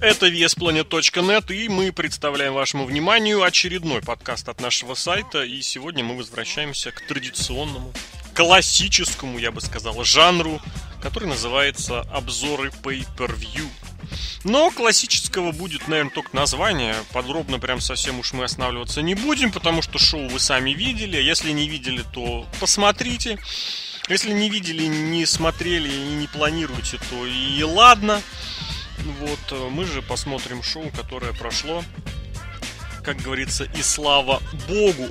Это VSPlanet.net, и мы представляем вашему вниманию очередной подкаст от нашего сайта. И сегодня мы возвращаемся к традиционному, классическому, я бы сказал, жанру, который называется обзоры Pay-Per-View. Но классического будет, наверное, только название. Подробно прям совсем уж мы останавливаться не будем, потому что шоу вы сами видели. Если не видели, то посмотрите. Если не видели, не смотрели и не планируете, то и ладно. Вот, э, мы же посмотрим шоу, которое прошло, как говорится, и слава богу.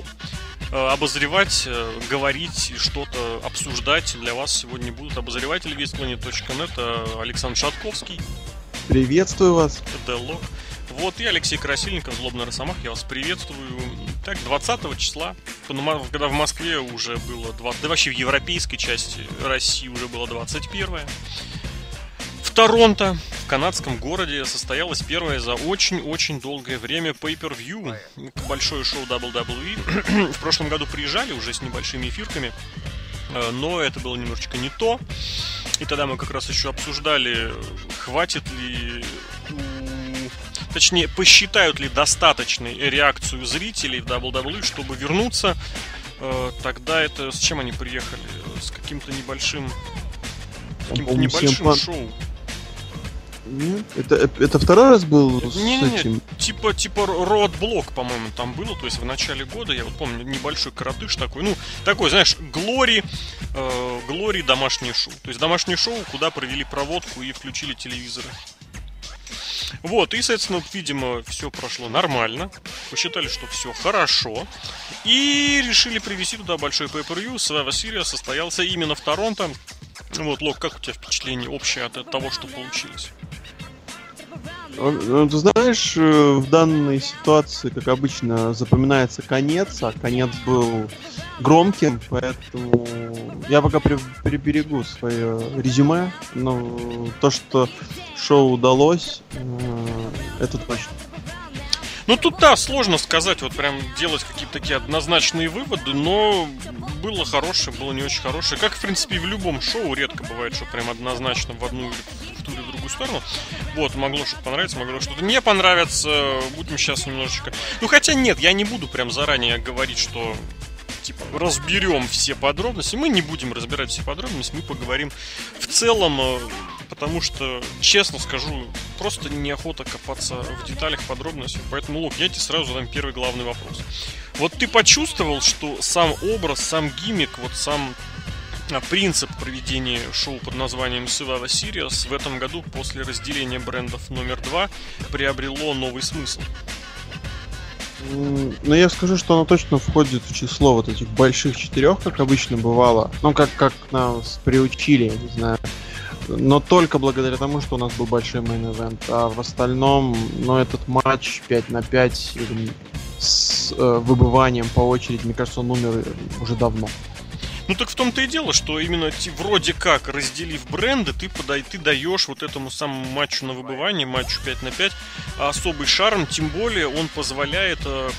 Э, обозревать, э, говорить, что-то обсуждать для вас сегодня будут обозреватели весьplanet.net Александр Шатковский. Приветствую вас. Делок. Вот, и Алексей Красильников, Злобный Росомах, я вас приветствую. Так, 20 числа, когда в Москве уже было 20, да вообще в европейской части России уже было 21 в Торонто, в канадском городе, состоялось первое за очень-очень долгое время Pay-Per-View, большое шоу WWE. в прошлом году приезжали уже с небольшими эфирками, но это было немножечко не то. И тогда мы как раз еще обсуждали, хватит ли. Точнее, посчитают ли достаточной реакцию зрителей в WWE, чтобы вернуться. Э, тогда это с чем они приехали? С каким-то небольшим... Каким-то небольшим шоу. Нет? Это, это второй раз был с не, не, этим? Типа, типа Roadblock, по-моему, там было. То есть в начале года, я вот помню, небольшой коротыш такой. Ну, такой, знаешь, Глори, э, Глори домашнее шоу. То есть домашнее шоу, куда провели проводку и включили телевизоры. Вот, и, соответственно, видимо, все прошло нормально. Посчитали, что все хорошо. И решили привести туда большой pay-per-view. Survivor Series состоялся именно в Торонто. Вот, Лок, как у тебя впечатление общее от того, что получилось? Ну, ты знаешь, э, в данной ситуации, как обычно, запоминается конец, а конец был громким, поэтому я пока приберегу свое резюме, но то, что шоу удалось, э, это точно. Ну тут да, сложно сказать, вот прям делать какие-то такие однозначные выводы, но было хорошее, было не очень хорошее. Как, в принципе, и в любом шоу редко бывает, что прям однозначно в одну или ту или в другую сторону. Вот, могло что-то понравиться, могло что-то не понравиться. Будем сейчас немножечко... Ну хотя нет, я не буду прям заранее говорить, что типа разберем все подробности. Мы не будем разбирать все подробности, мы поговорим в целом э, потому что, честно скажу, просто неохота копаться в деталях, подробностях. Поэтому, Лук, я тебе сразу задам первый главный вопрос. Вот ты почувствовал, что сам образ, сам гиммик, вот сам принцип проведения шоу под названием Survivor Series в этом году после разделения брендов номер два приобрело новый смысл? Ну, я скажу, что оно точно входит в число вот этих больших четырех, как обычно бывало. Ну, как, как нас приучили, я не знаю но только благодаря тому, что у нас был большой main event. А в остальном, ну, этот матч 5 на 5 с э, выбыванием по очереди, мне кажется, он умер уже давно. Ну так в том-то и дело, что именно вроде как разделив бренды, ты, подай, ты даешь вот этому самому матчу на выбывание, матчу 5 на 5, особый шарм, тем более он позволяет э,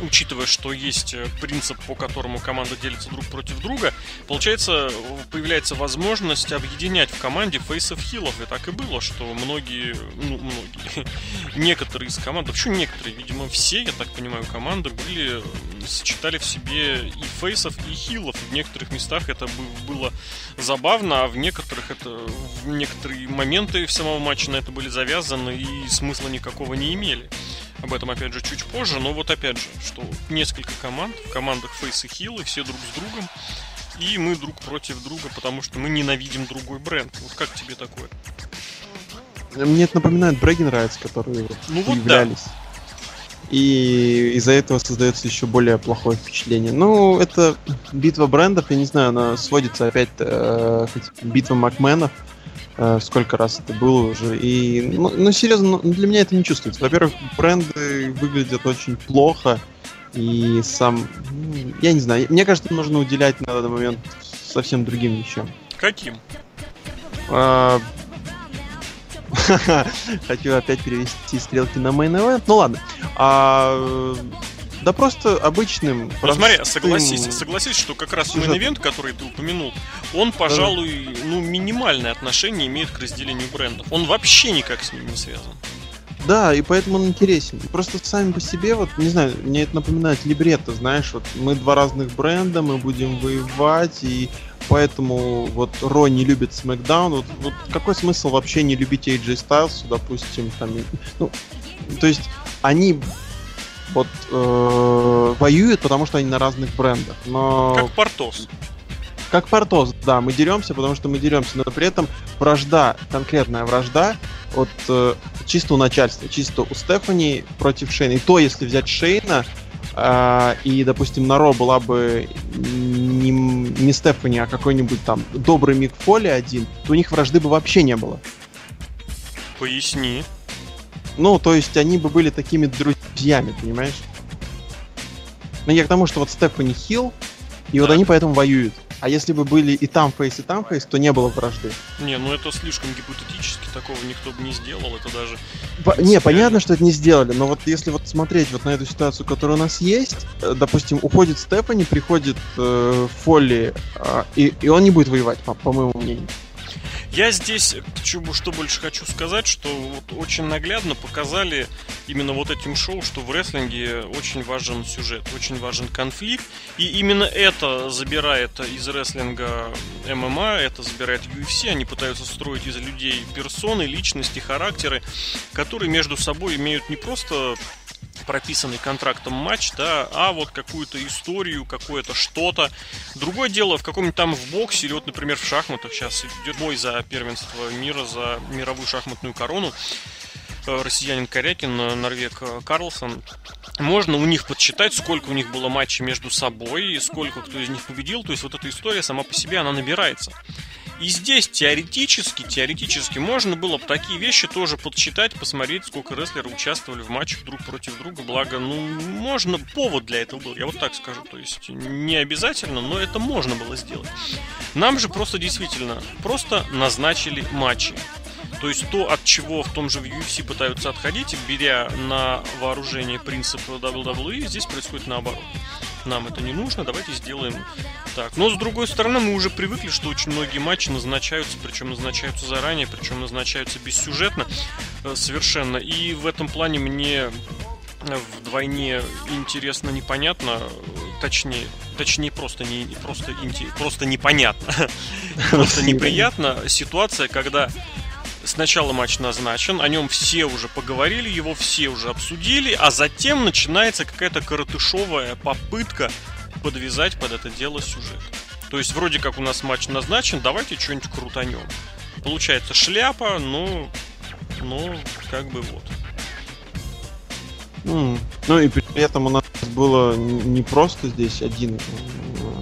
учитывая, что есть э, принцип, по которому команда делится друг против друга, получается, появляется возможность объединять в команде фейсов хилов. И так и было, что многие, ну, многие, некоторые из команд, вообще некоторые, видимо, все, я так понимаю, команды были, сочетали в себе и фейсов, и хилов. В некоторых местах это было забавно, а в некоторых это, в некоторые моменты в самого матча на это были завязаны и смысла никакого не имели. Об этом, опять же, чуть позже. Но вот, опять же, что несколько команд, в командах Фейс и Хилл, и все друг с другом. И мы друг против друга, потому что мы ненавидим другой бренд. Вот как тебе такое? Мне это напоминает Брэггин Райтс, которые ну, вот. Да. И из-за этого создается еще более плохое впечатление. Ну, это битва брендов, я не знаю, она сводится опять э, битва Макменов. Э, сколько раз это было уже. И, ну, ну серьезно, ну, для меня это не чувствуется. Во-первых, бренды выглядят очень плохо. И сам, ну, я не знаю, мне кажется, нужно уделять на данный момент совсем другим вещам. Каким? А, Хочу опять перевести стрелки на main event. Ну ладно. А, Да просто обычным. Ну смотри, согласись, согласись, что как раз мейн ивент, который ты упомянул, он, пожалуй, да. ну, минимальное отношение имеет к разделению брендов. Он вообще никак с ним не связан. Да, и поэтому он интересен. Просто сами по себе, вот, не знаю, мне это напоминает либретто, знаешь, вот мы два разных бренда, мы будем воевать, и поэтому вот Ро не любит Смакдаун. Вот, вот какой смысл вообще не любить AJ Styles, допустим, там, ну, то есть они вот э, воюют, потому что они на разных брендах. Но... Как Портос. Как Портос, да, мы деремся, потому что мы деремся, но при этом вражда, конкретная вражда, от э, чисто у начальства, чисто у Стефани против Шейна. И то, если взять Шейна, э, и, допустим, на Ро была бы не, не Стефани, а какой-нибудь там добрый Мик Фоли один, то у них вражды бы вообще не было. Поясни. Ну, то есть они бы были такими друзьями, понимаешь? Ну, я к тому, что вот Стефани Хилл, и да. вот они поэтому воюют. А если бы были и там фейс, и там фейс, то не было вражды. Не, ну это слишком гипотетически, такого никто бы не сделал, это даже... По- не, понятно, что это не сделали, но вот если вот смотреть вот на эту ситуацию, которая у нас есть, э, допустим, уходит Стефани, приходит э, Фолли, э, и, и он не будет воевать, по, по моему мнению. Я здесь, что больше хочу сказать, что вот очень наглядно показали именно вот этим шоу, что в рестлинге очень важен сюжет, очень важен конфликт. И именно это забирает из рестлинга ММА, это забирает UFC. Они пытаются строить из людей персоны, личности, характеры, которые между собой имеют не просто прописанный контрактом матч, да, а вот какую-то историю, какое-то что-то. Другое дело, в каком-нибудь там в боксе или вот, например, в шахматах сейчас идет бой за первенство мира, за мировую шахматную корону э, россиянин Корякин, э, норвег э, Карлсон. Можно у них подсчитать, сколько у них было матчей между собой, и сколько кто из них победил. То есть вот эта история сама по себе, она набирается. И здесь теоретически, теоретически можно было бы такие вещи тоже подсчитать, посмотреть, сколько рестлеров участвовали в матчах друг против друга. Благо, ну, можно, повод для этого был, я вот так скажу. То есть, не обязательно, но это можно было сделать. Нам же просто действительно, просто назначили матчи. То есть то, от чего в том же UFC пытаются отходить, беря на вооружение принцип WWE, здесь происходит наоборот. Нам это не нужно, давайте сделаем так. Но с другой стороны, мы уже привыкли, что очень многие матчи назначаются, причем назначаются заранее, причем назначаются бессюжетно э, совершенно. И в этом плане мне вдвойне интересно, непонятно, точнее, точнее просто не просто просто непонятно, просто неприятно ситуация, когда Сначала матч назначен, о нем все уже поговорили, его все уже обсудили, а затем начинается какая-то коротышовая попытка подвязать под это дело сюжет. То есть вроде как у нас матч назначен, давайте что-нибудь крутанем. Получается шляпа, ну, ну, как бы вот. Mm. Ну и при этом у нас было не просто здесь один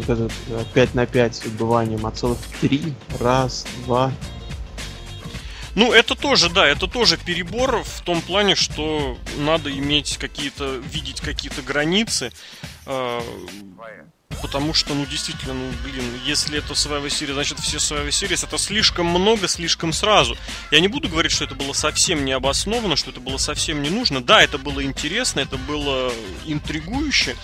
этот 5 на 5 с отбыванием, а целых три. Раз, два, ну, это тоже, да, это тоже перебор в том плане, что надо иметь какие-то, видеть какие-то границы. Э, потому что, ну, действительно, ну, блин, если это Survivor Series, значит, все Survivor Series, это слишком много, слишком сразу. Я не буду говорить, что это было совсем необоснованно, что это было совсем не нужно. Да, это было интересно, это было интригующе,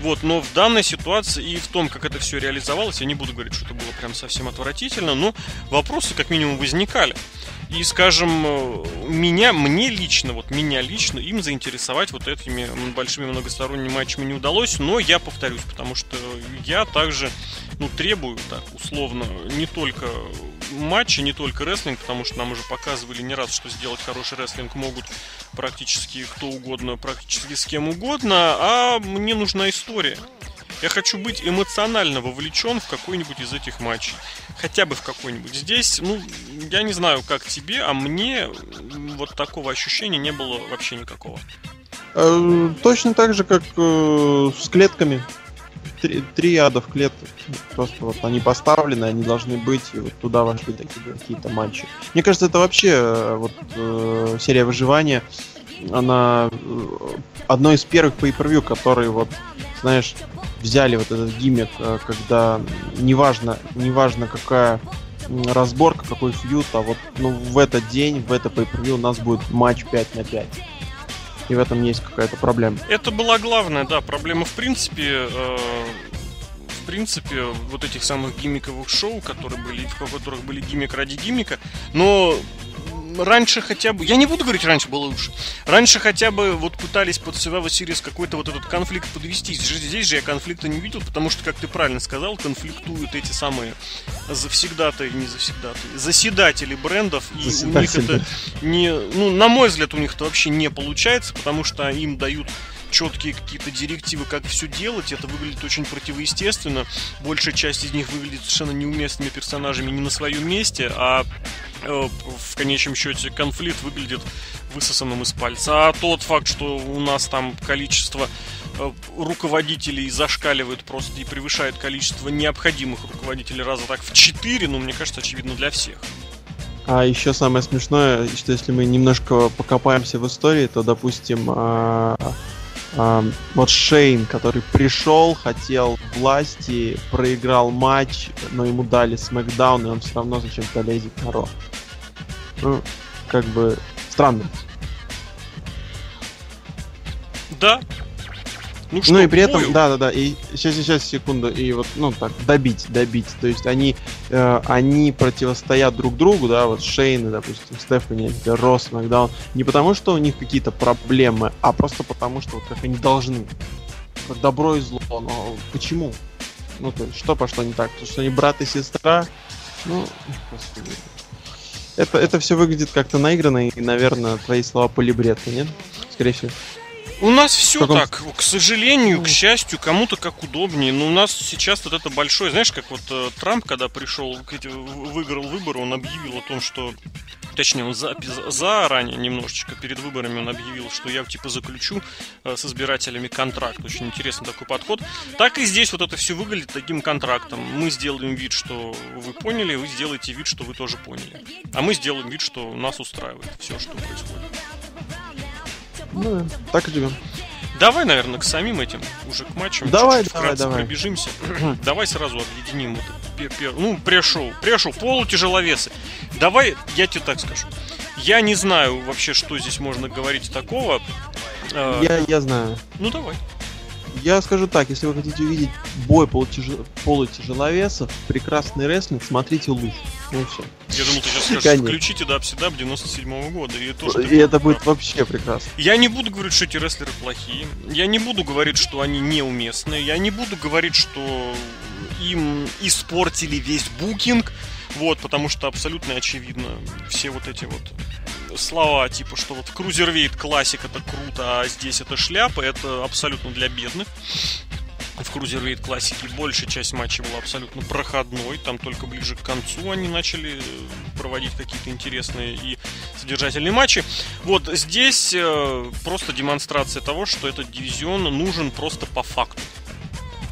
вот, но в данной ситуации и в том, как это все реализовалось, я не буду говорить, что это было прям совсем отвратительно, но вопросы как минимум возникали. И, скажем, меня, мне лично, вот меня лично, им заинтересовать вот этими большими многосторонними матчами не удалось, но я повторюсь, потому что я также, ну, требую, так, условно, не только матчи, не только рестлинг, потому что нам уже показывали не раз, что сделать хороший рестлинг могут практически кто угодно, практически с кем угодно, а мне нужна история. Я хочу быть эмоционально вовлечен в какой-нибудь из этих матчей. Хотя бы в какой-нибудь. Здесь, ну, я не знаю, как тебе, а мне вот такого ощущения не было вообще никакого. Э, точно так же, как э, с клетками. Три, три в клетках. Просто вот они поставлены, они должны быть, и вот туда вошли такие какие-то матчи. Мне кажется, это вообще э, вот серия выживания, она одно из первых pay-per-view, которые вот, знаешь, взяли вот этот гиммик, э, когда неважно, неважно какая разборка, какой фьют, а вот ну, в этот день, в это pay у нас будет матч 5 на 5. И в этом есть какая-то проблема. Это была главная, да, проблема в принципе. Э, в принципе, вот этих самых гиммиковых шоу, которые были, в которых были гиммик ради гиммика. Но раньше хотя бы... Я не буду говорить, раньше было лучше. Раньше хотя бы вот пытались под Survivor Series какой-то вот этот конфликт подвести. Здесь же я конфликта не видел, потому что, как ты правильно сказал, конфликтуют эти самые завсегдатые, не завсегдатые, заседатели брендов. И у них это не... Ну, на мой взгляд, у них это вообще не получается, потому что им дают четкие какие-то директивы, как все делать. Это выглядит очень противоестественно. Большая часть из них выглядит совершенно неуместными персонажами не на своем месте, а в конечном счете конфликт выглядит высосанным из пальца. А тот факт, что у нас там количество э, руководителей зашкаливает просто и превышает количество необходимых руководителей раза так в 4, ну, мне кажется, очевидно для всех. А еще самое смешное, что если мы немножко покопаемся в истории, то, допустим, вот Шейн, который пришел, хотел власти, проиграл матч, но ему дали смакдаун, и он все равно зачем-то лезет на Ро. Ну, как бы странно. Да, ну, что, ну и при этом, да, да, да, и сейчас, сейчас, секунду, и вот, ну так, добить, добить. То есть они, э, они противостоят друг другу, да, вот Шейн, допустим, Стефани, Росс, Макдаун, не потому что у них какие-то проблемы, а просто потому что вот как они должны. Как добро и зло, но почему? Ну, то есть, что пошло не так? Потому что они брат и сестра? Ну, господи. Это, это все выглядит как-то наигранно, и, наверное, твои слова полибретка, нет? Скорее всего. У нас все Каком... так, к сожалению, к счастью, кому-то как удобнее. Но у нас сейчас вот это большое, знаешь, как вот э, Трамп, когда пришел, выиграл выборы, он объявил о том, что точнее, он за, заранее немножечко перед выборами он объявил, что я типа заключу э, с избирателями контракт. Очень интересный такой подход. Так и здесь вот это все выглядит таким контрактом. Мы сделаем вид, что вы поняли, вы сделаете вид, что вы тоже поняли. А мы сделаем вид, что нас устраивает все, что происходит. Ну, так и живем. Давай, наверное, к самим этим, уже к матчам. Давай, чуть -чуть давай, давай. пробежимся. давай сразу объединим это. Ну, прешоу. Прешоу, полутяжеловесы. Давай, я тебе так скажу. Я не знаю вообще, что здесь можно говорить такого. А, я, я знаю. Ну, давай. Я скажу так, если вы хотите увидеть бой полутяж... полутяжеловесов, прекрасный рестлинг, смотрите луч. Ну все. Я думал, ты сейчас скажешь, Конечно. включите Дабсидаб 97 -го года. И, то, и это будет прав. вообще прекрасно. Я не буду говорить, что эти рестлеры плохие. Я не буду говорить, что они неуместные. Я не буду говорить, что им испортили весь букинг. Вот, потому что абсолютно очевидно все вот эти вот слова, типа, что вот Cruiserweight классик это круто, а здесь это шляпа, это абсолютно для бедных. В Cruiserweight классике большая часть матча была абсолютно проходной, там только ближе к концу они начали э, проводить какие-то интересные и содержательные матчи. Вот здесь э, просто демонстрация того, что этот дивизион нужен просто по факту.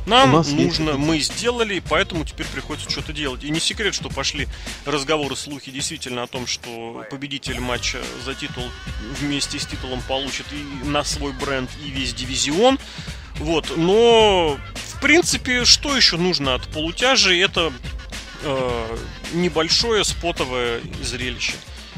Нам нужно, есть... мы сделали, поэтому теперь приходится что-то делать. И не секрет, что пошли разговоры, слухи действительно о том, что победитель матча за титул вместе с титулом получит и на свой бренд, и весь дивизион. Вот, но в принципе, что еще нужно от полутяжи? Это э, небольшое спотовое зрелище.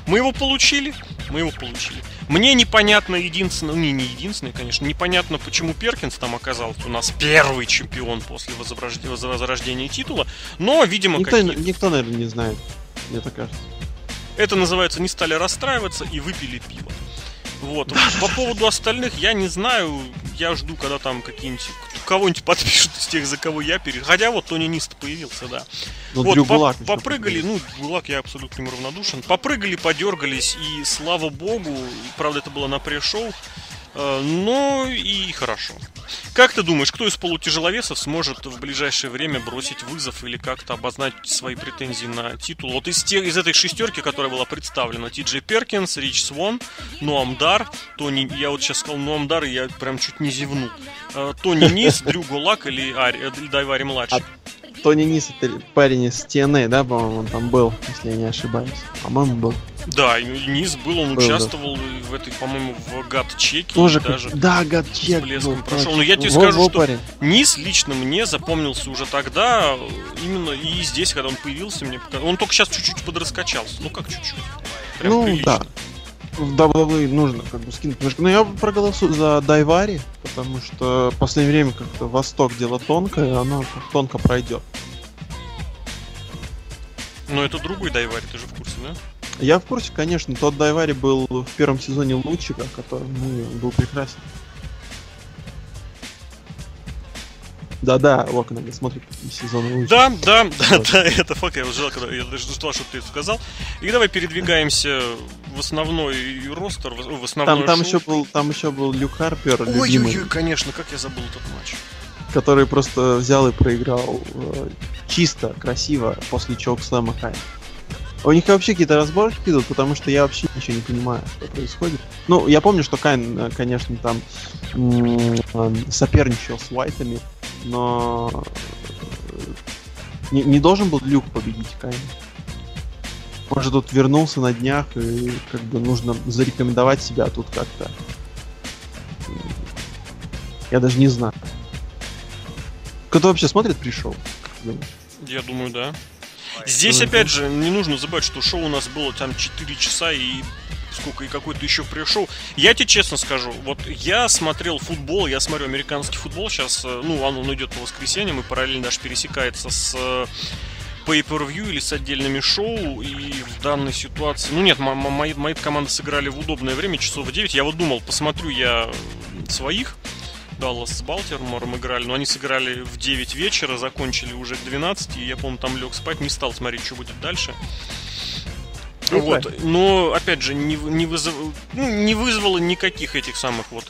Мы его получили, мы его получили. Мне непонятно единственное, ну не, не единственное, конечно, непонятно, почему Перкинс там оказался у нас первый чемпион после возрождения, возрождения титула, но, видимо, никто, никто, наверное, не знает, мне так кажется. Это называется «не стали расстраиваться и выпили пиво». Вот. По поводу остальных я не знаю. Я жду, когда там какие-нибудь кого-нибудь подпишут из тех, за кого я перед. Хотя вот Тони Нист появился, да. Но ну, вот, по попрыгали, ну, Гулак я абсолютно ему равнодушен. Попрыгали, подергались, и слава богу, правда, это было на пресс-шоу, э, но и хорошо. Как ты думаешь, кто из полутяжеловесов сможет в ближайшее время бросить вызов или как-то обозначить свои претензии на титул? Вот из, тех, из этой шестерки, которая была представлена, Ти Джей Перкинс, Рич Свон, Нуамдар, Тони, я вот сейчас сказал Нуамдар, и я прям чуть не зевнул. Э, Тони Низ, Дрю Гулак или, Ари, или А Тони Низ это парень из TNA, да, по-моему, он там был, если я не ошибаюсь. По-моему, был. Да, Низ был, он был, участвовал да. в этой, по-моему, в гад-чеке. Тоже даже да, гад-чек. С блеском был, прошел. Но я тебе во, скажу, во, что парень. Низ лично мне запомнился уже тогда, именно и здесь, когда он появился, мне Он только сейчас чуть-чуть подраскачался. Ну как чуть-чуть? Прям ну, прилично. да. В WWE нужно как бы скинуть немножко. Но я проголосую за Дайвари, потому что в последнее время как-то Восток дело тонкое, оно тонко пройдет. Но это другой Дайвари, ты же в курсе, да? Я в курсе, конечно. Тот Дайвари был в первом сезоне лучика, который ну, был прекрасен. Да-да, Лока иногда смотрит сезон лучше. Да, да, да, да, это факт, я ждал, когда я даже ждал, что ты это сказал. И давай передвигаемся в основной ростер, в основной там, там еще был, там еще был Люк Харпер, ой, ой, ой, конечно, как я забыл этот матч. Который просто взял и проиграл э, чисто, красиво после чоук слэма Кайна. У них вообще какие-то разборки идут, потому что я вообще ничего не понимаю, что происходит. Ну, я помню, что Кайн, э, конечно, там соперничал с Уайтами, но э, не, не должен был Люк победить Кайна. Он же тут вернулся на днях, и как бы нужно зарекомендовать себя тут как-то. Я даже не знаю. Кто вообще смотрит пришел? Я думаю, да. Здесь, опять же, не нужно забывать, что шоу у нас было там 4 часа и сколько и какой-то еще пришел. Я тебе честно скажу, вот я смотрел футбол, я смотрю американский футбол сейчас, э, ну, он, он идет по воскресеньям и параллельно даже пересекается с э, pay-per-view или с отдельными шоу, и в данной ситуации... Ну нет, мои, мои команды сыграли в удобное время, часов в 9. Я вот думал, посмотрю я своих, Даллас с Балтимором играли, но они сыграли в 9 вечера, закончили уже к 12, и я, помню, там лег спать, не стал смотреть, что будет дальше. Ну, вот. Но, опять же, не, не, вызов... ну, не вызвало никаких этих самых вот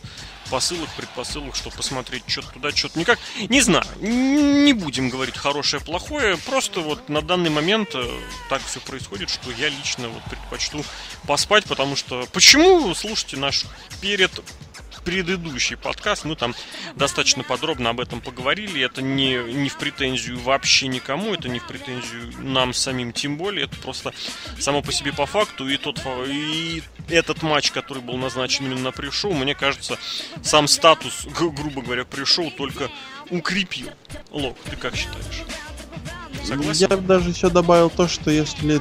посылок, предпосылок, чтобы посмотреть что-то туда, что-то никак. Не знаю, не будем говорить хорошее, плохое, просто вот на данный момент э, так все происходит, что я лично вот предпочту поспать, потому что почему, слушайте, наш перед предыдущий подкаст, мы там достаточно подробно об этом поговорили. Это не, не в претензию вообще никому, это не в претензию нам самим тем более. Это просто само по себе по факту. И, тот, и этот матч, который был назначен именно на пришоу, мне кажется, сам статус, грубо говоря, пришел только укрепил. Лок, ты как считаешь? Согласен? Я даже еще добавил то, что если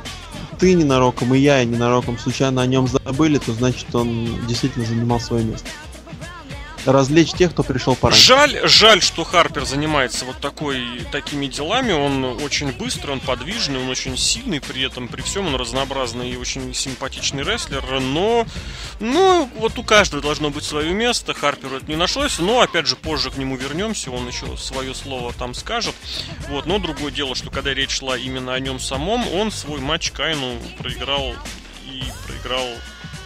ты ненароком и я ненароком случайно о нем забыли, то значит он действительно занимал свое место развлечь тех, кто пришел пораньше. Жаль, жаль, что Харпер занимается вот такой, такими делами. Он очень быстрый, он подвижный, он очень сильный, при этом, при всем он разнообразный и очень симпатичный рестлер. Но, ну, вот у каждого должно быть свое место. Харперу это не нашлось, но, опять же, позже к нему вернемся, он еще свое слово там скажет. Вот, но другое дело, что когда речь шла именно о нем самом, он свой матч Кайну проиграл и проиграл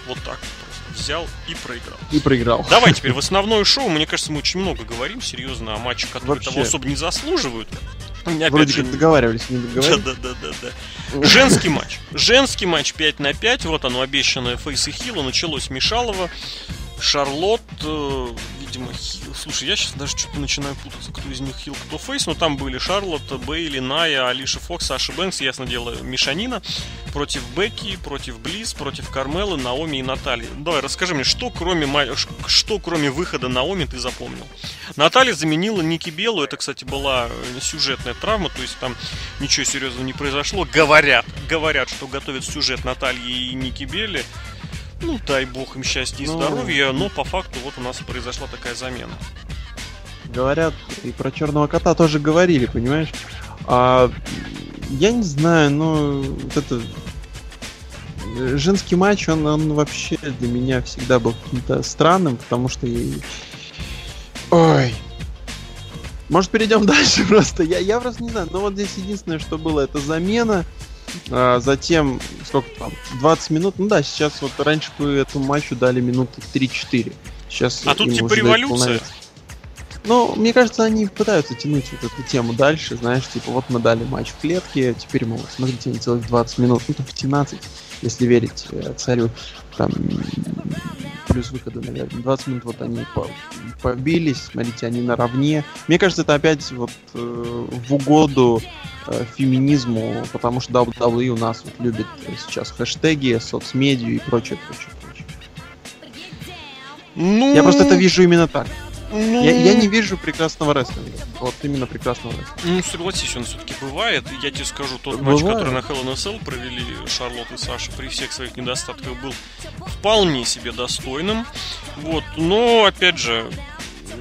вот так взял и проиграл. И проиграл. Давай теперь в основное шоу. Мне кажется, мы очень много говорим серьезно о матчах, которые Вообще. того особо не заслуживают. Опять Вроде же... как договаривались, не договаривались. Да, да, да, да, да. Женский матч. Женский матч 5 на 5. Вот оно, обещанное Фейс и Хилла. Началось Мишалова. Шарлот, э, видимо, Хилл. Слушай, я сейчас даже что-то начинаю путаться, кто из них Хилл, кто Фейс, но там были Шарлот, Бейли, Ная, Алиша Фокс, Саша Бэнкс, ясно дело, Мишанина против Бекки, против Близ, против Кармелы, Наоми и Натальи. Давай, расскажи мне, что кроме, что кроме выхода Наоми ты запомнил? Наталья заменила Ники Белу, это, кстати, была сюжетная травма, то есть там ничего серьезного не произошло. Говорят, говорят, что готовят сюжет Натальи и Ники Белли. Ну, дай бог им счастья и ну, здоровья, но по факту вот у нас произошла такая замена. Говорят, и про черного кота тоже говорили, понимаешь? А, я не знаю, но вот это женский матч, он, он вообще для меня всегда был каким-то странным, потому что. Ой. Может, перейдем дальше просто? Я, я просто не знаю. Но вот здесь единственное, что было, это замена. А, затем, сколько там, 20 минут. Ну да, сейчас вот раньше бы этому матчу дали минуты 3-4. Сейчас а тут типа революция. Ну, мне кажется, они пытаются тянуть вот эту тему дальше, знаешь, типа вот мы дали матч в клетке, теперь мы, смотрите, не целых 20 минут, ну там 17, если верить э, царю, там плюс выхода, наверное, 20 минут вот они по побились, смотрите, они наравне. Мне кажется, это опять вот э, в угоду э, феминизму, потому что WWE у нас вот любит сейчас хэштеги, соцмедию и прочее, прочее, прочее. Ну... Я просто это вижу именно так. Ну... Я, я не вижу прекрасного рестлинга. Вот именно прекрасного рестлинга. Ну, согласись, он все-таки бывает. Я тебе скажу, тот бывает. матч, который на Hell in a Cell провели Шарлотт и Саша, при всех своих недостатках был вполне себе достойным. Вот. Но, опять же,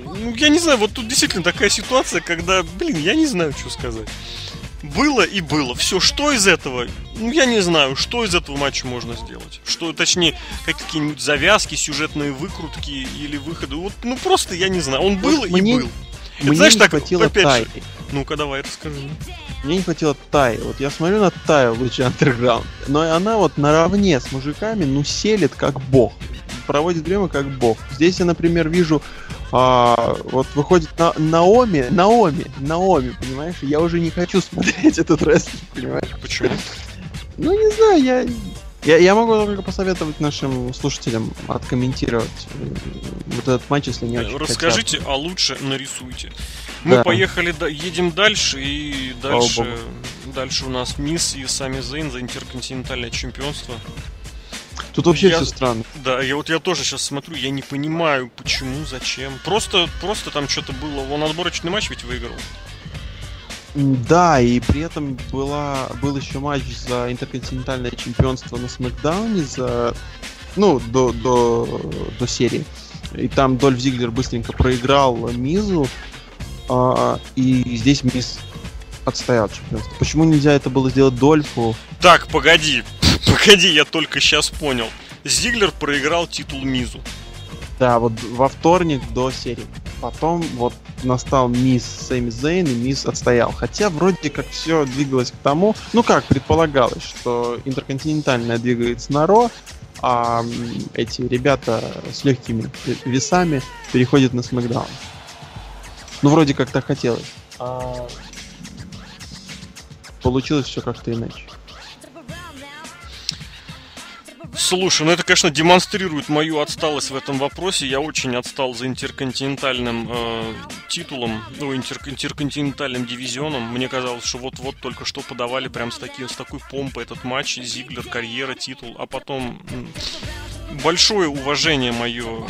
ну, я не знаю, вот тут действительно такая ситуация, когда, блин, я не знаю, что сказать. Было и было. Все, что из этого? Ну, я не знаю, что из этого матча можно сделать. Что, точнее, какие-нибудь завязки, сюжетные выкрутки или выходы. Вот, ну, просто я не знаю. Он был вот и был. Мне Это, знаешь, не так, хватило опять тай. Же, ну-ка, давай, расскажи. Мне не хватило Тай. Вот я смотрю на Тай в Луче Underground, но она вот наравне с мужиками, ну, селит как бог. Проводит время как бог. Здесь я, например, вижу а, вот выходит на, Наоми, Наоми, Наоми, понимаешь? Я уже не хочу смотреть этот рестлинг, понимаешь? Почему? Ну, не знаю, я... Я, я могу только посоветовать нашим слушателям откомментировать вот этот матч, если не очень Расскажите, хотят. а лучше нарисуйте. Мы да. поехали, едем дальше, и дальше, дальше у нас Мисс и Сами Зейн за интерконтинентальное чемпионство. Тут вообще я, все странно. Да, я вот я тоже сейчас смотрю, я не понимаю, почему, зачем. Просто, просто там что-то было. Он отборочный матч ведь выиграл. Да, и при этом была, был еще матч за интерконтинентальное чемпионство на Смакдауне за, ну, до, до, до серии. И там Дольф Зиглер быстренько проиграл Мизу, а, и здесь Миз отстоял чемпионство. Почему нельзя это было сделать Дольфу? Так, погоди, погоди, я только сейчас понял. Зиглер проиграл титул Мизу. Да, вот во вторник до серии. Потом вот настал мисс Сэмми Зейн, и мисс отстоял. Хотя вроде как все двигалось к тому, ну как предполагалось, что интерконтинентальная двигается на Ро, а эти ребята с легкими весами переходят на Смакдаун. Ну, вроде как так хотелось. А... Получилось все как-то иначе. Слушай, ну это, конечно, демонстрирует мою отсталость в этом вопросе. Я очень отстал за интерконтинентальным э, титулом, ну, интер, интерконтинентальным дивизионом. Мне казалось, что вот-вот только что подавали прям с, таки, с такой помпой этот матч. Зиглер, карьера, титул. А потом большое уважение мое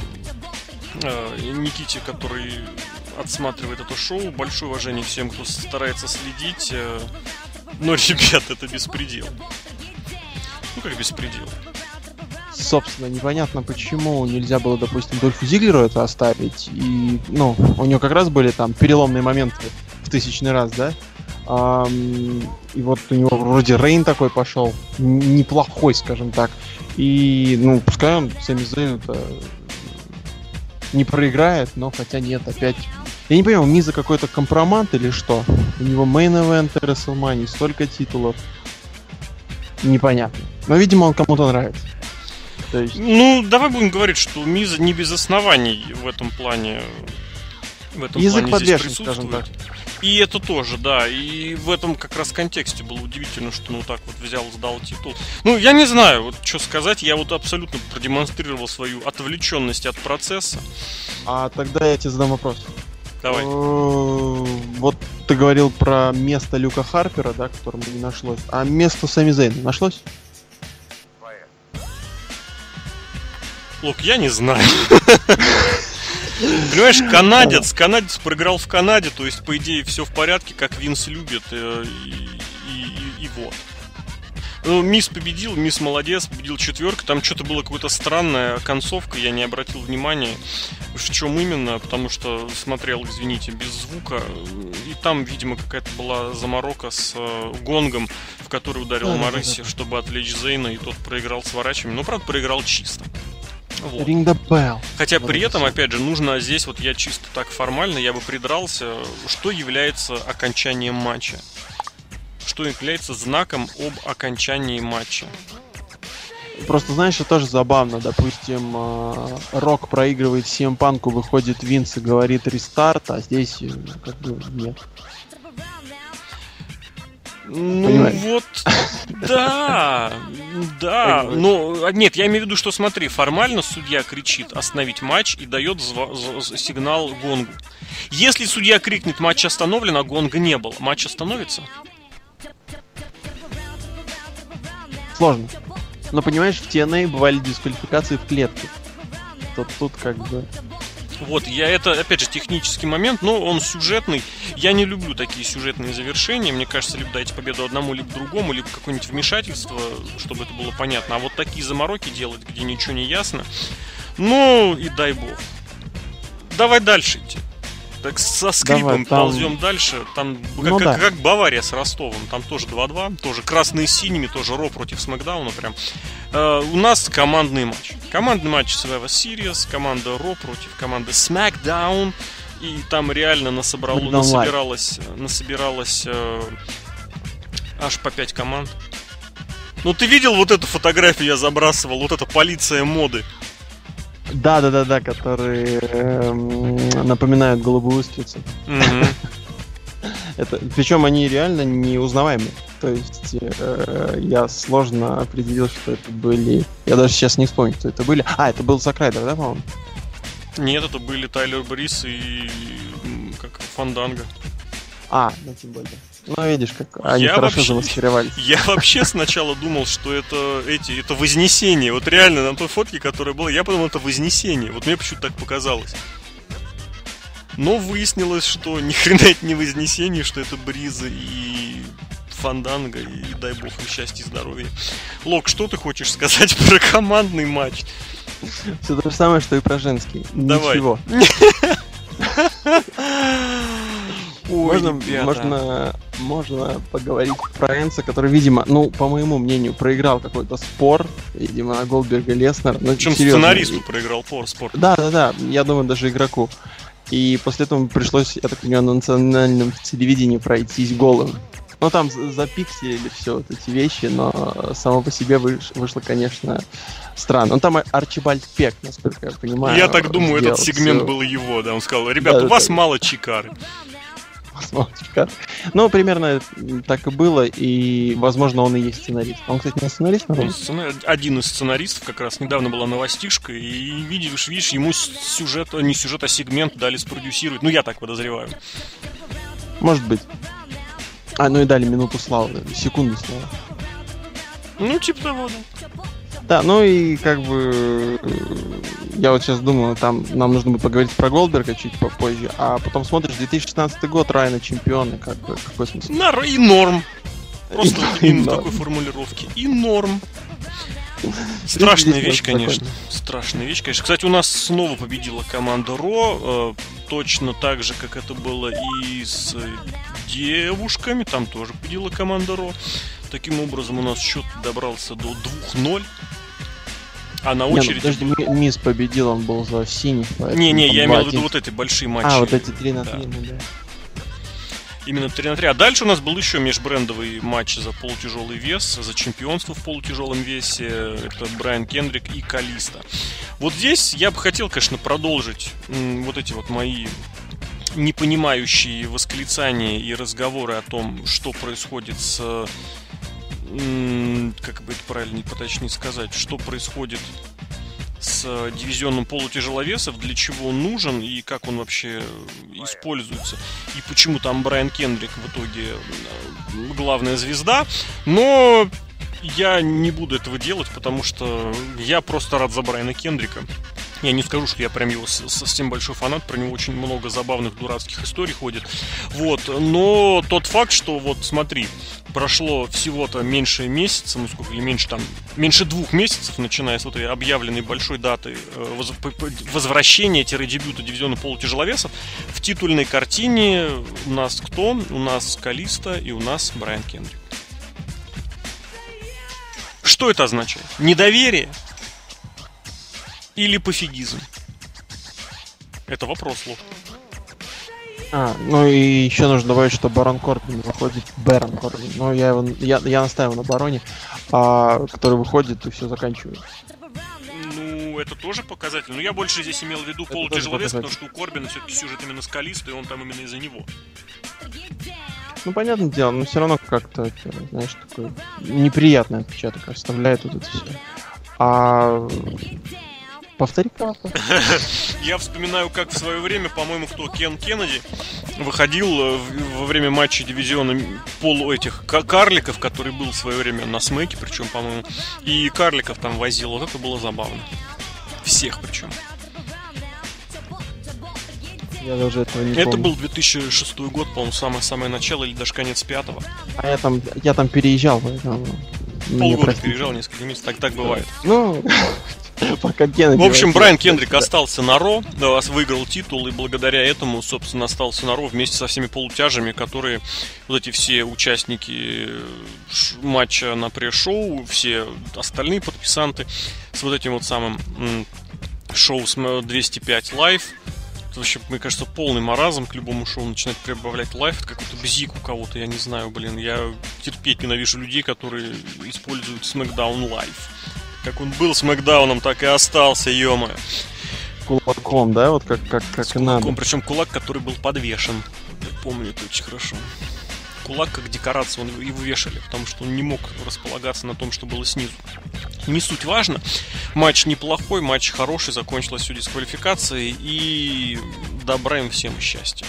э, Никите, который отсматривает это шоу. Большое уважение всем, кто старается следить. Э, но, ребят, это беспредел. Ну как беспредел? Собственно, непонятно, почему нельзя было, допустим, Дольфу Зиглеру это оставить. И, ну, у него как раз были там переломные моменты в тысячный раз, да? Um, и вот у него вроде Рейн такой пошел, неплохой, скажем так. И, ну, пускай он Сами Зейн это не проиграет, но хотя нет, опять... Я не понимаю, Миза какой-то компромат или что? У него мейн event WrestleMania, столько титулов. Непонятно. Но, видимо, он кому-то нравится. То есть... Ну, давай будем говорить, что Миза не без оснований в этом плане в этом Язык плане здесь присутствует. Так. И это тоже, да. И в этом как раз контексте было удивительно, что ну так вот взял, сдал титул. Ну, я не знаю, вот что сказать. Я вот абсолютно продемонстрировал свою отвлеченность от процесса. А тогда я тебе задам вопрос. Давай. Э, вот ты говорил про место Люка Харпера, да, которому не нашлось. А место Сами Зейна нашлось? Лук, я не знаю. Понимаешь, канадец, канадец проиграл в Канаде, то есть, по идее, все в порядке, как Винс любит, э, и, и, вот. Ну, Мисс победил, Мисс молодец, победил четверка. Там что-то было какая-то странная концовка, я не обратил внимания, в чем именно, потому что смотрел, извините, без звука. И там, видимо, какая-то была заморока с э, гонгом, в который ударил да, Марыси, да, да. чтобы отвлечь Зейна, и тот проиграл с ворачами. Ну, правда, проиграл чисто. Вот. Ring the bell. Хотя при этом, опять же, нужно здесь, вот я чисто так формально, я бы придрался, что является окончанием матча. Что является знаком об окончании матча. Просто, знаешь, это тоже забавно. Допустим, э, Рок проигрывает всем панку, выходит Винс и говорит рестарт, а здесь э, как бы нет. Ну Понимаешь? вот, да, да. Ну, а, нет, я имею в виду, что смотри, формально судья кричит остановить матч и дает сигнал гонгу. Если судья крикнет матч остановлен, а гонга не было, матч остановится? Сложно. Но понимаешь, в TNA бывали дисквалификации в клетке. То тут как бы... Вот, я это, опять же, технический момент, но он сюжетный. Я не люблю такие сюжетные завершения. Мне кажется, либо дайте победу одному, либо другому, либо какое-нибудь вмешательство, чтобы это было понятно. А вот такие замороки делать, где ничего не ясно, ну и дай бог. Давай дальше идти. Так со скрипом Давай, там... ползем дальше. Там ну, как, да. как, Бавария с Ростовом. Там тоже 2-2. Тоже красные с синими, тоже Ро против Смакдауна. Прям. Э, у нас командный матч. Командный матч Survivor Series. Команда Ро против команды SmackDown. И там реально насобрало, насобиралось, насобиралось э, аж по 5 команд. Ну ты видел вот эту фотографию я забрасывал, вот эта полиция моды. Да, да, да, да, которые э, напоминают голубую устрицу. Это, причем они реально неузнаваемые. То есть э, я сложно определил, что это были. Я даже сейчас не вспомню, кто это были. А, это был Закрайдер, да, по-моему? Нет, это были Тайлер Брис и как Фанданга. А, ну тем более. Ну, видишь, как они я хорошо вообще, замаскировались. Я вообще сначала думал, что это эти, это Вознесение. Вот реально, на той фотке, которая была, я подумал, это Вознесение. Вот мне почему-то так показалось. Но выяснилось, что ни хрена это не Вознесение, что это Бриза и Фанданга, и дай бог им счастья и здоровья. Лок, что ты хочешь сказать про командный матч? Все то же самое, что и про женский. Давай. Ничего. Ой, можно, можно, можно поговорить про Энса, который, видимо, ну, по моему мнению, проиграл какой-то спор, видимо, на Голдберга Леснер. Ну, Причем сценаристу проиграл пор, спор. Да, да, да, я думаю, даже игроку. И после этого пришлось, я так понимаю, на национальном телевидении пройтись голым. Ну, там запикселили все вот эти вещи, но само по себе выш, вышло, конечно, странно. Он там Арчибальд Пек, насколько я понимаю. Я так думаю, этот сегмент все. был его, да. Он сказал, ребят, да, у вас да. мало чикары посмотришь Ну, примерно так и было, и, возможно, он и есть сценарист. Он, кстати, не сценарист, но... Один из сценаристов, как раз недавно была новостишка, и видишь, видишь, ему сюжет, не сюжет, а сегмент дали спродюсировать. Ну, я так подозреваю. Может быть. А, ну и дали минуту славы, секунду славы. Ну, типа того, да. Да, ну и как бы я вот сейчас думаю, там нам нужно будет поговорить про Голдберга чуть попозже, а потом смотришь 2016 год, Райна чемпионы, как бы, какой смысл? На, и норм. Просто и, именно и такой формулировки. И норм. Страшная вещь, конечно. Страшная вещь, конечно. Кстати, у нас снова победила команда Ро. Э, точно так же, как это было и с девушками. Там тоже победила команда Ро. Таким образом, у нас счет добрался до 2-0. А на очереди... Не, ну, подожди, Мисс победил, он был за синий. Не-не, я имел в виду вот эти большие матчи. А, вот эти 3 на 3, да. Ну, да. Именно 3 на 3. А дальше у нас был еще межбрендовый матч за полутяжелый вес, за чемпионство в полутяжелом весе. Это Брайан Кендрик и Калиста. Вот здесь я бы хотел, конечно, продолжить вот эти вот мои непонимающие восклицания и разговоры о том, что происходит с как бы это правильнее, поточнее сказать, что происходит с дивизионом полутяжеловесов, для чего он нужен и как он вообще используется, и почему там Брайан Кендрик в итоге э, главная звезда. Но я не буду этого делать, потому что я просто рад за Брайана Кендрика. Я не скажу, что я прям его совсем большой фанат, про него очень много забавных дурацких историй ходит. Вот, но тот факт, что вот смотри, прошло всего-то меньше месяца, ну сколько, или меньше там, меньше двух месяцев, начиная с вот этой объявленной большой даты э, возвращения-дебюта дивизиона полутяжеловесов, в титульной картине у нас кто? У нас Калиста и у нас Брайан Кендрик. Что это означает? Недоверие? Или пофигизм? Это вопрос, Лоб. А, ну и еще нужно добавить, что Барон Корбин выходит, Бэрон Корбин, но я, его, я, я настаиваю на Бароне, а, который выходит и все заканчивает. Ну, это тоже показатель. Но я больше здесь имел в виду полутяжеловес, потому что у Корбина все-таки сюжет именно скалистый, и он там именно из-за него. Ну, понятное дело, но все равно как-то, знаешь, такой неприятный отпечаток оставляет вот это все. А Повтори Я вспоминаю, как в свое время, по-моему, кто, Кен Кеннеди выходил э, во время матча дивизиона полу этих карликов, который был в свое время на смеке, причем, по-моему, и карликов там возил. Вот это было забавно. Всех причем. Я даже этого не Это помню. был 2006 год, по-моему, самое-самое начало или даже конец пятого. А я там, я там переезжал, поэтому... Полгода переезжал, несколько месяцев, так, так бывает. Ну, пока Кеннеди... В общем, Брайан Кендрик остался на Ро, выиграл титул, и благодаря этому, собственно, остался на Ро вместе со всеми полутяжами, которые, вот эти все участники матча на пресс-шоу, все остальные подписанты, с вот этим вот самым шоу 205 Live, вообще, мне кажется, полный маразм к любому шоу начинать прибавлять лайф. Это какой-то бзик у кого-то, я не знаю, блин. Я терпеть ненавижу людей, которые используют SmackDown Live. Как он был SmackDown, так и остался, ё. Кулаком, да? Вот как, как, как С и кулаком, надо. Причем кулак, который был подвешен. Я помню это очень хорошо кулак как декорацию, он его вешали, потому что он не мог располагаться на том, что было снизу. Не суть важно. Матч неплохой, матч хороший, закончилась все дисквалификацией, и добра им всем счастья.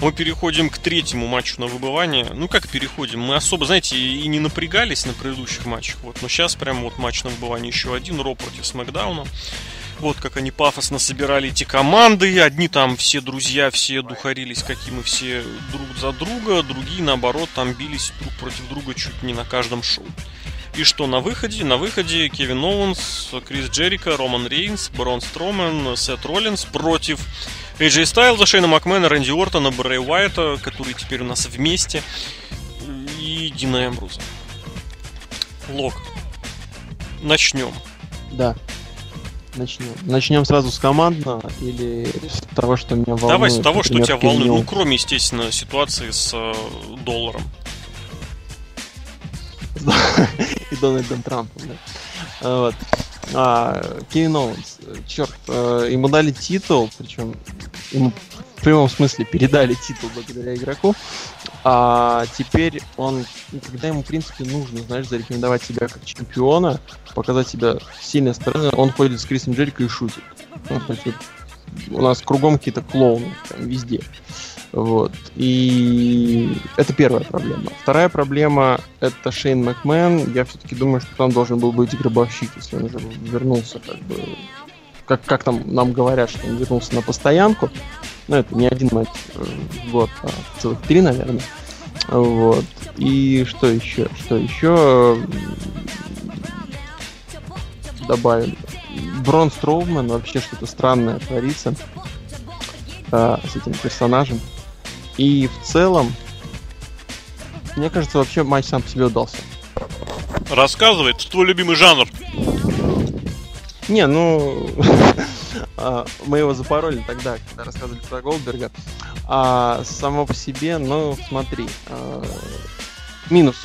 Мы переходим к третьему матчу на выбывание. Ну как переходим? Мы особо, знаете, и не напрягались на предыдущих матчах. Вот, но сейчас прям вот матч на выбывание еще один, Ро против Смакдауна. Вот как они пафосно собирали эти команды. Одни там все друзья, все духарились, какие мы все друг за друга. Другие, наоборот, там бились друг против друга чуть не на каждом шоу. И что на выходе? На выходе Кевин Оуэнс, Крис Джерика, Роман Рейнс, Брон Стромен, Сет Роллинс против AJ Стайлза, Шейна Макмена, Рэнди Ортона, Брэй Уайта, которые теперь у нас вместе, и Дина Эмбруза. Лог. Начнем. Да. Начнем. Начнем сразу с командного или с того, что меня волнует? Давай с того, что тебя волнует. Ну, кроме, естественно, ситуации с э, долларом. И Дональдом Трампом, да. А, вот. А, Кевин Оуэнс, черт, э, ему дали титул, причем ему в прямом смысле передали титул благодаря игроку. А теперь он, когда ему, в принципе, нужно, знаешь, зарекомендовать себя как чемпиона, показать себя сильной стороны, он ходит с Крисом Джерико и шутит. Ну, значит, у нас кругом какие-то клоуны, там, везде. Вот. И это первая проблема. Вторая проблема — это Шейн Макмен. Я все-таки думаю, что там должен был быть гробовщик, если он уже вернулся как бы как, как там нам говорят, что он вернулся на постоянку. Ну, это не один матч э, в год, а целых три, наверное. Вот. И что еще? Что еще добавим? Брон Строуман вообще что-то странное творится э, с этим персонажем. И в целом, мне кажется, вообще матч сам по себе удался. Рассказывай, это твой любимый жанр. Не, ну, а, мы его запороли тогда, когда рассказывали про Голдберга. А само по себе, ну, смотри, а, минус.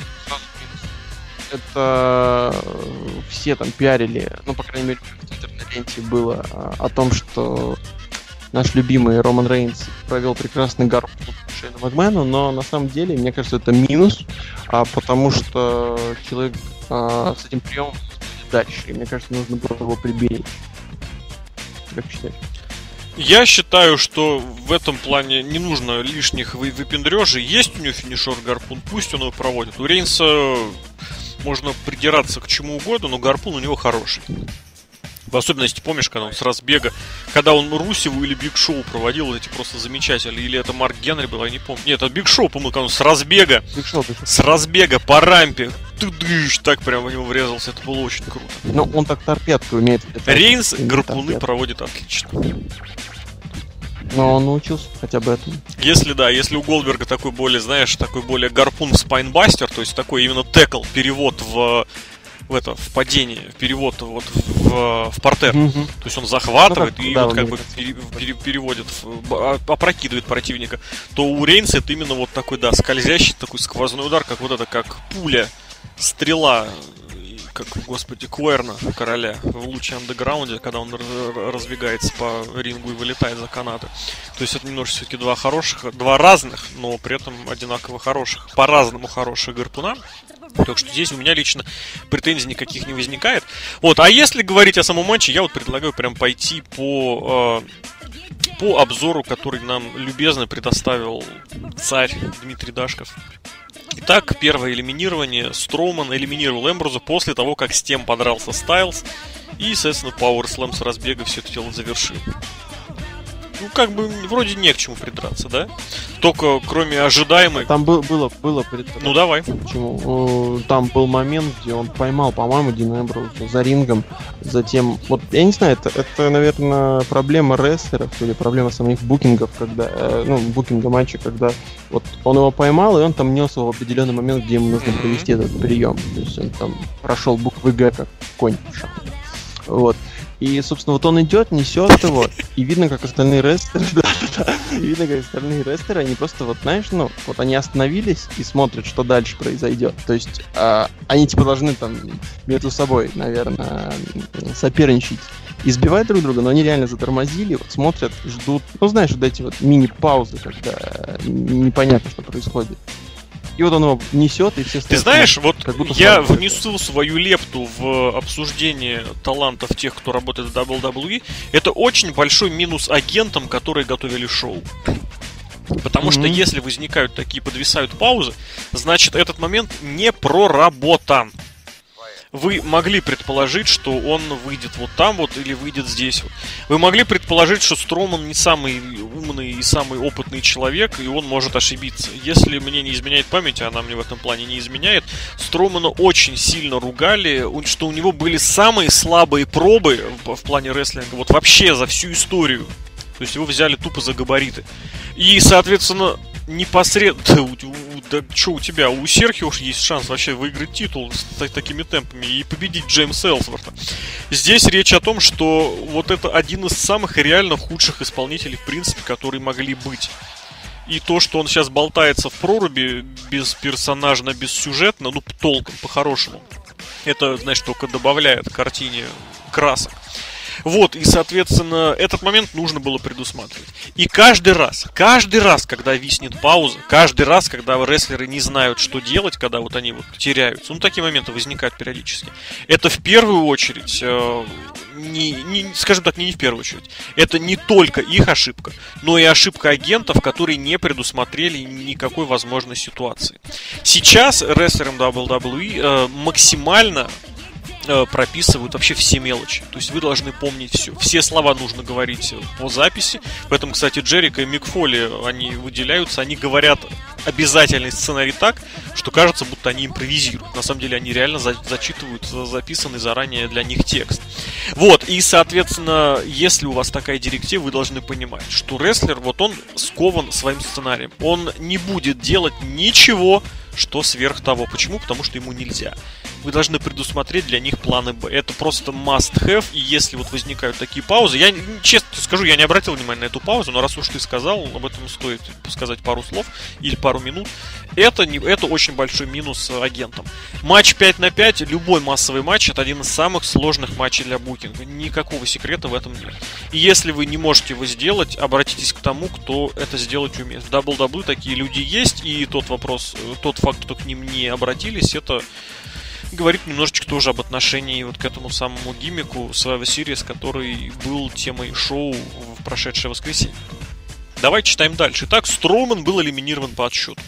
Это все там пиарили, ну, по крайней мере, в твиттерной ленте было а, о том, что наш любимый Роман Рейнс провел прекрасный гарп Шейну Макмену, но на самом деле, мне кажется, это минус, а, потому что человек с этим приемом дальше. И мне кажется, нужно было его приберечь. Как считаешь? Я считаю, что в этом плане не нужно лишних вы выпендрежей. Есть у него финишер гарпун, пусть он его проводит. У Рейнса можно придираться к чему угодно, но гарпун у него хороший. В особенности, помнишь, когда он с разбега, когда он Русеву или Биг Шоу проводил, эти просто замечательные, или это Марк Генри был, я не помню. Нет, это Биг Шоу, по-моему, когда он с разбега, Шоу, с разбега по рампе, тыдыш, так прям в него врезался, это было очень круто. Ну, он так торпедку умеет. Рейнс гарпуны проводит отлично. Но он научился хотя бы этому. Если да, если у Голдберга такой более, знаешь, такой более гарпун спайнбастер, то есть такой именно текл, перевод в в это в падение, в перевод вот в, в портер. Угу. То есть он захватывает ну, и да, вот как бы пере, пере, переводит, а, опрокидывает противника. То у Рейнса это именно вот такой, да, скользящий такой сквозной удар, как вот это, как пуля, стрела, как, господи, Куэрна короля в луче андеграунде, когда он разбегается по рингу и вылетает за канаты. То есть это немножко все-таки два хороших, два разных, но при этом одинаково хороших, по-разному хороших гарпуна. Так что здесь у меня лично претензий никаких не возникает. Вот, а если говорить о самом матче, я вот предлагаю прям пойти по, э, по обзору, который нам любезно предоставил царь Дмитрий Дашков. Итак, первое элиминирование. Строуман элиминировал Эмбруза после того, как с тем подрался Стайлз. И, соответственно, Slam с разбега все это дело завершил. Ну, как бы, вроде не к чему придраться, да? Только кроме ожидаемой... Там был, было, было придраться. Ну, давай. Почему? Там был момент, где он поймал, по-моему, Дина Эмброуза за рингом. Затем, вот, я не знаю, это, это наверное, проблема рестлеров или проблема самих букингов, когда, э, ну, букинга матча, когда вот он его поймал, и он там нес его в определенный момент, где ему нужно провести этот прием. То есть он там прошел буквы Г как конь. Вот. И, собственно, вот он идет, несет его, и видно, как остальные рестлеры, да, да, и видно, как остальные рестлеры, они просто вот, знаешь, ну, вот они остановились и смотрят, что дальше произойдет. То есть э, они типа должны там между собой, наверное, соперничать избивать друг друга, но они реально затормозили, вот смотрят, ждут, ну знаешь, вот эти вот мини-паузы, когда непонятно, что происходит. И вот он его несет, и все Ты знаешь, вот я внесу свою лепту в обсуждение талантов тех, кто работает в WWE. Это очень большой минус агентам, которые готовили шоу. Потому mm-hmm. что если возникают такие подвисают паузы, значит этот момент не проработан вы могли предположить, что он выйдет вот там вот или выйдет здесь вот. Вы могли предположить, что Строман не самый умный и самый опытный человек, и он может ошибиться. Если мне не изменяет память, а она мне в этом плане не изменяет, Стромана очень сильно ругали, что у него были самые слабые пробы в плане рестлинга, вот вообще за всю историю. То есть его взяли тупо за габариты. И, соответственно, непосредственно... Да что у тебя? У Серхио уж есть шанс вообще выиграть титул с такими темпами и победить Джеймса Элсворта. Здесь речь о том, что вот это один из самых реально худших исполнителей, в принципе, которые могли быть. И то, что он сейчас болтается в проруби без персонажно, без сюжетно, ну, толком, по-хорошему, это, значит, только добавляет картине красок. Вот, и, соответственно, этот момент нужно было предусматривать. И каждый раз, каждый раз, когда виснет пауза, каждый раз, когда рестлеры не знают, что делать, когда вот они вот теряются, ну, такие моменты возникают периодически. Это в первую очередь, э, не, не, скажем так, не, не в первую очередь, это не только их ошибка, но и ошибка агентов, которые не предусмотрели никакой возможной ситуации. Сейчас рестлерам WWE э, максимально прописывают вообще все мелочи. То есть вы должны помнить все. Все слова нужно говорить по записи. Поэтому, кстати, Джерика и Микфоли, они выделяются, они говорят обязательный сценарий так, что кажется, будто они импровизируют. На самом деле они реально за зачитывают записанный заранее для них текст. Вот, и, соответственно, если у вас такая директива, вы должны понимать, что рестлер, вот он скован своим сценарием. Он не будет делать ничего, что сверх того. Почему? Потому что ему нельзя. Вы должны предусмотреть для них планы Б. Это просто must-have, и если вот возникают такие паузы, я честно скажу, я не обратил внимания на эту паузу, но раз уж ты сказал, об этом стоит сказать пару слов или пару минут. Это, не, это очень большой минус агентам. Матч 5 на 5, любой массовый матч, это один из самых сложных матчей для букинга. Никакого секрета в этом нет. И если вы не можете его сделать, обратитесь к тому, кто это сделать умеет. В WWE такие люди есть, и тот вопрос, тот факт, что к ним не обратились, это говорит немножечко тоже об отношении вот к этому самому гиммику Survivor Series, который был темой шоу в прошедшее воскресенье. Давай читаем дальше. Итак, Строуман был элиминирован по отсчету.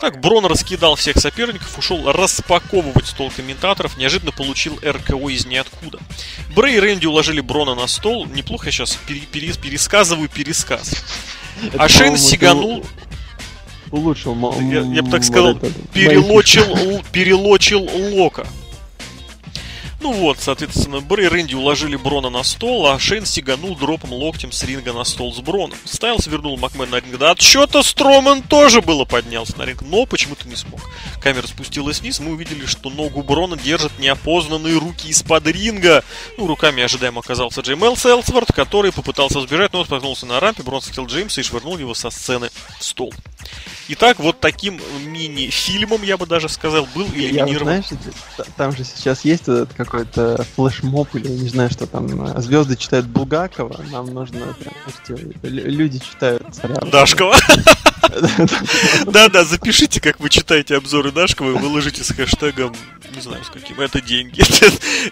Так, Брон раскидал всех соперников, ушел распаковывать стол комментаторов, неожиданно получил РКО из ниоткуда. Брей и Рэнди уложили Брона на стол. Неплохо я сейчас пере- пере- пересказываю пересказ. А Шейн сиганул улучшил. Я, я бы так сказал, перелочил, перелочил Лока. Ну вот, соответственно, Брэй и Рэнди уложили Брона на стол, а Шейн сиганул дропом локтем с ринга на стол с Броном. Стайлс вернул Макмен на ринг. Да отчета Строман тоже было поднялся на ринг, но почему-то не смог. Камера спустилась вниз, мы увидели, что ногу Брона держат неопознанные руки из-под ринга. Ну, руками ожидаемо оказался Джеймел Селсворт, который попытался сбежать, но споткнулся на рампе, Брон схватил Джеймса и швырнул его со сцены в стол. Итак, вот таким мини-фильмом, я бы даже сказал, был элиминирован. Я, знаешь, там же сейчас есть этот какой-то флешмоб или не знаю, что там. Звезды читают Булгакова, нам нужно, люди читают царя. Дашкова. Да-да, запишите, как вы читаете обзоры Дашкова и выложите с хэштегом, не знаю с каким, это деньги.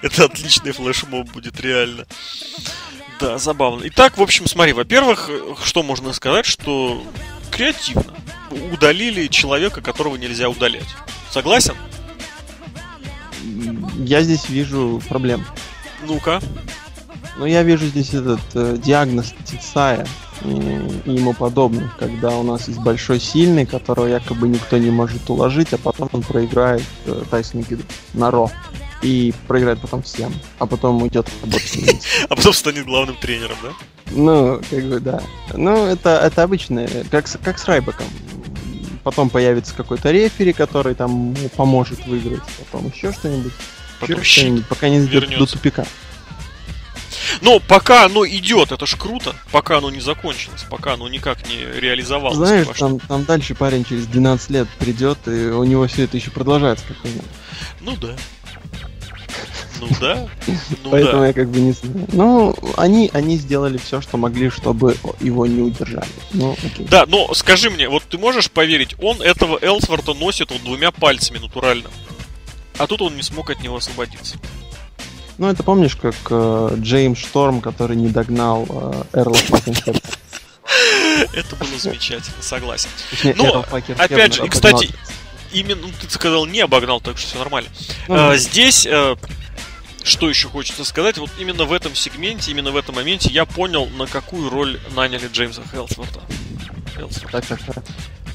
Это отличный флешмоб будет реально. Да, забавно. Итак, в общем, смотри, во-первых, что можно сказать, что креативно удалили человека, которого нельзя удалять. Согласен? Я здесь вижу проблем. Ну-ка. Ну, я вижу здесь этот э, диагноз Тицая. и, и ему подобных, когда у нас есть большой сильный, которого якобы никто не может уложить, а потом он проиграет э, Тайсону Киду на Ро. И проиграет потом всем, а потом уйдет работать. А потом станет главным тренером, да? Ну, как бы, да. Ну, это, это обычно, как, как с Райбеком. Потом появится какой-то рефери, который там поможет выиграть, потом еще что-нибудь. Потом что-нибудь, пока не дойдет до тупика. Но пока оно идет, это ж круто, пока оно не закончилось, пока оно никак не реализовалось. Знаешь, там, там дальше парень через 12 лет придет, и у него все это еще продолжается как-нибудь. Ну да. Ну да. Ну, Поэтому да. я как бы не знаю. Ну, они, они сделали все, что могли, чтобы его не удержали. Ну, окей. Да, но скажи мне, вот ты можешь поверить, он этого Элсворта носит вот двумя пальцами натурально. А тут он не смог от него освободиться. Ну, это помнишь, как э, Джеймс Шторм, который не догнал э, Эрла Факенхеда? Это было замечательно, согласен. Но, опять же, и, кстати, именно, ну, ты сказал, не обогнал, так что все нормально. Ну, а, здесь, а, что еще хочется сказать, вот именно в этом сегменте, именно в этом моменте я понял, на какую роль наняли Джеймса Хелсворта. Так, так, так.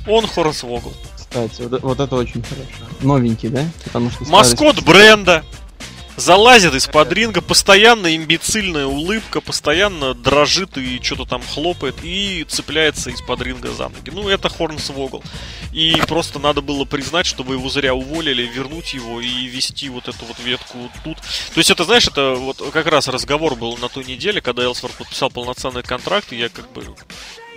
Он Хорас Вогл. Кстати, вот, вот это очень хорошо. Новенький, да? Потому что Маскот бренда, залазит из-под ринга, постоянно имбецильная улыбка, постоянно дрожит и что-то там хлопает и цепляется из-под ринга за ноги. Ну, это Хорнс Вогл. И просто надо было признать, что вы его зря уволили, вернуть его и вести вот эту вот ветку тут. То есть это, знаешь, это вот как раз разговор был на той неделе, когда Элсворт подписал полноценный контракт, и я как бы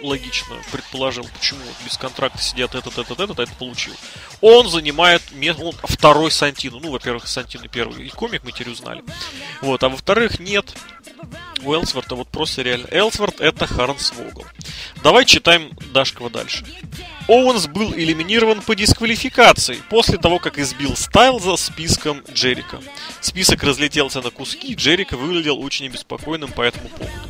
логично предположил, почему без контракта сидят этот, этот, этот, а это получил. Он занимает место, он второй Сантину. Ну, во-первых, Сантин первый и комик мы теперь узнали. Вот, а во-вторых, нет. У Элсворта вот просто реально. Элсворт это Харнс Вогл. Давай читаем Дашкова дальше. Оуэнс был элиминирован по дисквалификации после того, как избил Стайлза списком Джерика. Список разлетелся на куски, Джерика выглядел очень обеспокоенным по этому поводу.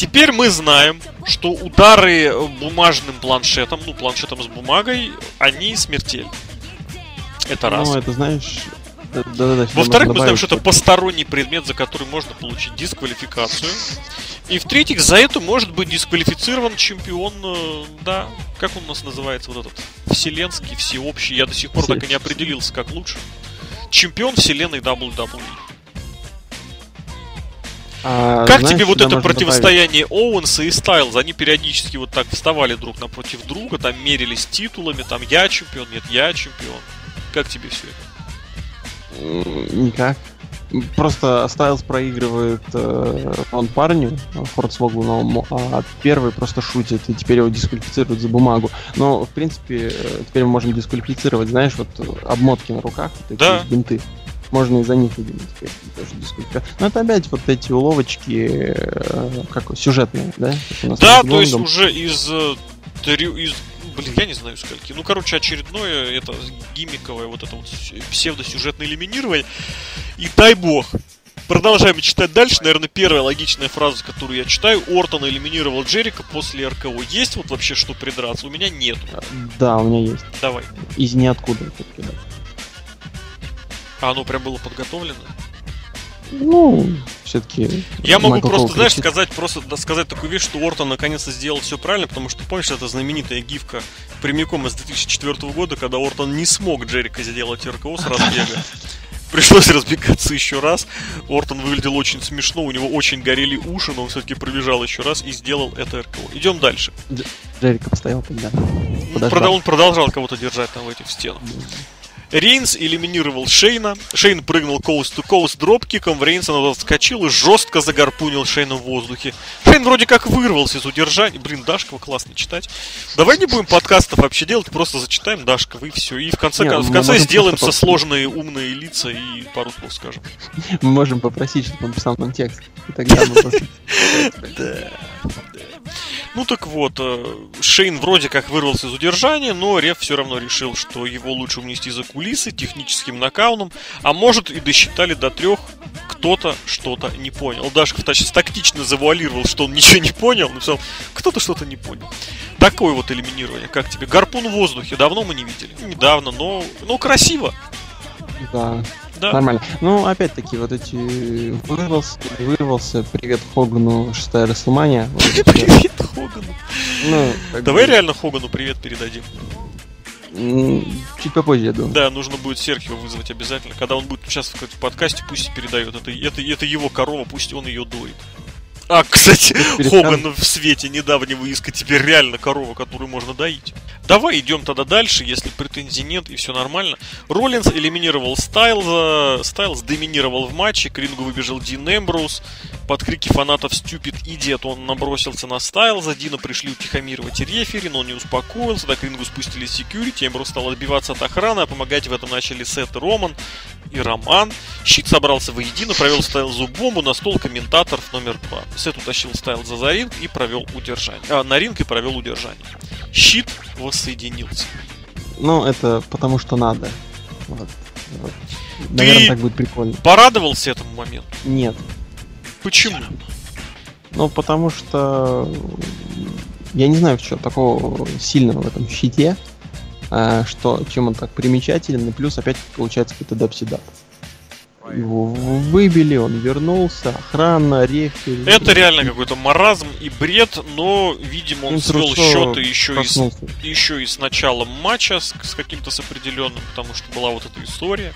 Теперь мы знаем, что удары бумажным планшетом, ну, планшетом с бумагой, они смертельны. Это раз. Ну, это знаешь... Да, да, да, Во-вторых, мы знаем, что это посторонний предмет, за который можно получить дисквалификацию. И в-третьих, за это может быть дисквалифицирован чемпион, э, да, как он у нас называется, вот этот вселенский, всеобщий. Я до сих пор так и не определился, как лучше. Чемпион вселенной WWE. А, как знаешь, тебе вот это противостояние добавить? Оуэнса и Стайлза? Они периодически вот так вставали друг напротив друга, там мерились титулами, там я чемпион, нет, я чемпион. Как тебе все это? Никак. Просто Стайлз проигрывает э, он парню, Хорцвоглу новому, а первый просто шутит, и теперь его дисквалифицируют за бумагу. Но, в принципе, э, теперь мы можем дисквалифицировать, знаешь, вот обмотки на руках, вот такие да. бинты можно из-за них выделить тоже дисквалификацию. Но это опять вот эти уловочки, э, как сюжетные, да? Да, то есть уже из, э, из блин, я не знаю скольки. Ну, короче, очередное это гиммиковое вот это вот псевдосюжетное элиминирование. И дай бог, Продолжаем читать дальше. Наверное, первая логичная фраза, которую я читаю. Ортон элиминировал Джерика после РКО. Есть вот вообще что придраться? У меня нет. Да, у меня есть. Давай. Из ниоткуда. А оно прям было подготовлено? Ну, все-таки. Я могу Майкл просто, Кол знаешь, кричит. сказать, просто сказать такую вещь, что Ортон наконец-то сделал все правильно, потому что помнишь, это знаменитая гифка прямиком из 2004 года, когда Ортон не смог Джерика сделать РКО с разбега. Пришлось разбегаться еще раз. Ортон выглядел очень смешно, у него очень горели уши, но он все-таки пробежал еще раз и сделал это РКО. Идем дальше. Джерика постоял тогда. Подождал. Он продолжал кого-то держать там в этих стенах. Рейнс элиминировал Шейна. Шейн прыгнул коуст to коуст дропкиком. В Рейнса он отскочил и жестко загарпунил Шейна в воздухе. Шейн вроде как вырвался из удержания. Блин, Дашкова классно читать. Давай не будем подкастов вообще делать, просто зачитаем Дашкова и все. И в конце, не, в конце сделаем со сложные умные лица и пару слов скажем. Мы можем попросить, чтобы он писал нам текст. И тогда мы просто... Ну так вот, э, Шейн вроде как вырвался из удержания, но Рев все равно решил, что его лучше унести за кулисы техническим нокауном, а может и досчитали до трех, кто-то что-то не понял. Дашков тактично завуалировал, что он ничего не понял, написал, кто-то что-то не понял. Такое вот элиминирование, как тебе? Гарпун в воздухе, давно мы не видели. Недавно, но, но красиво. Да. Да. Нормально. Ну, опять-таки, вот эти вырвался, вырвался, привет Хогану, шестая Расселмания. Привет Хогану. Ну, Давай реально Хогану привет передадим. Чуть попозже, я думаю. Да, нужно будет Серхио вызвать обязательно. Когда он будет участвовать в подкасте, пусть передает. Это, это, это его корова, пусть он ее дует. А, кстати, Хоган в свете недавнего иска теперь реально корова, которую можно доить. Давай идем тогда дальше, если претензий нет и все нормально. Роллинс элиминировал Стайлза, Стайлз доминировал в матче, к рингу выбежал Дин Эмброуз. Под крики фанатов Stupid Idiot он набросился на Стайлза, Дина пришли утихомировать рефери, но он не успокоился, так к рингу спустились секьюрити, Эмброуз стал отбиваться от охраны, а помогать в этом начали Сет Роман и Роман. Щит собрался воедино, провел Стайлзу бомбу на стол комментаторов номер два. Сет утащил Стайлза за ринг и провел удержание. А, на ринг и провел удержание. Щит воссоединился. Ну, это потому что надо. Вот. вот. Наверное, так будет прикольно. Порадовался этому моменту? Нет. Почему? Ну, потому что я не знаю, что такого сильного в этом щите, а, что, чем он так примечателен, и плюс опять получается какой-то дабсидап. Его выбили, он вернулся, охрана, рефери. Это реально какой-то маразм и бред, но, видимо, он свел счеты еще и, еще и с началом матча с, с каким-то с определенным, потому что была вот эта история.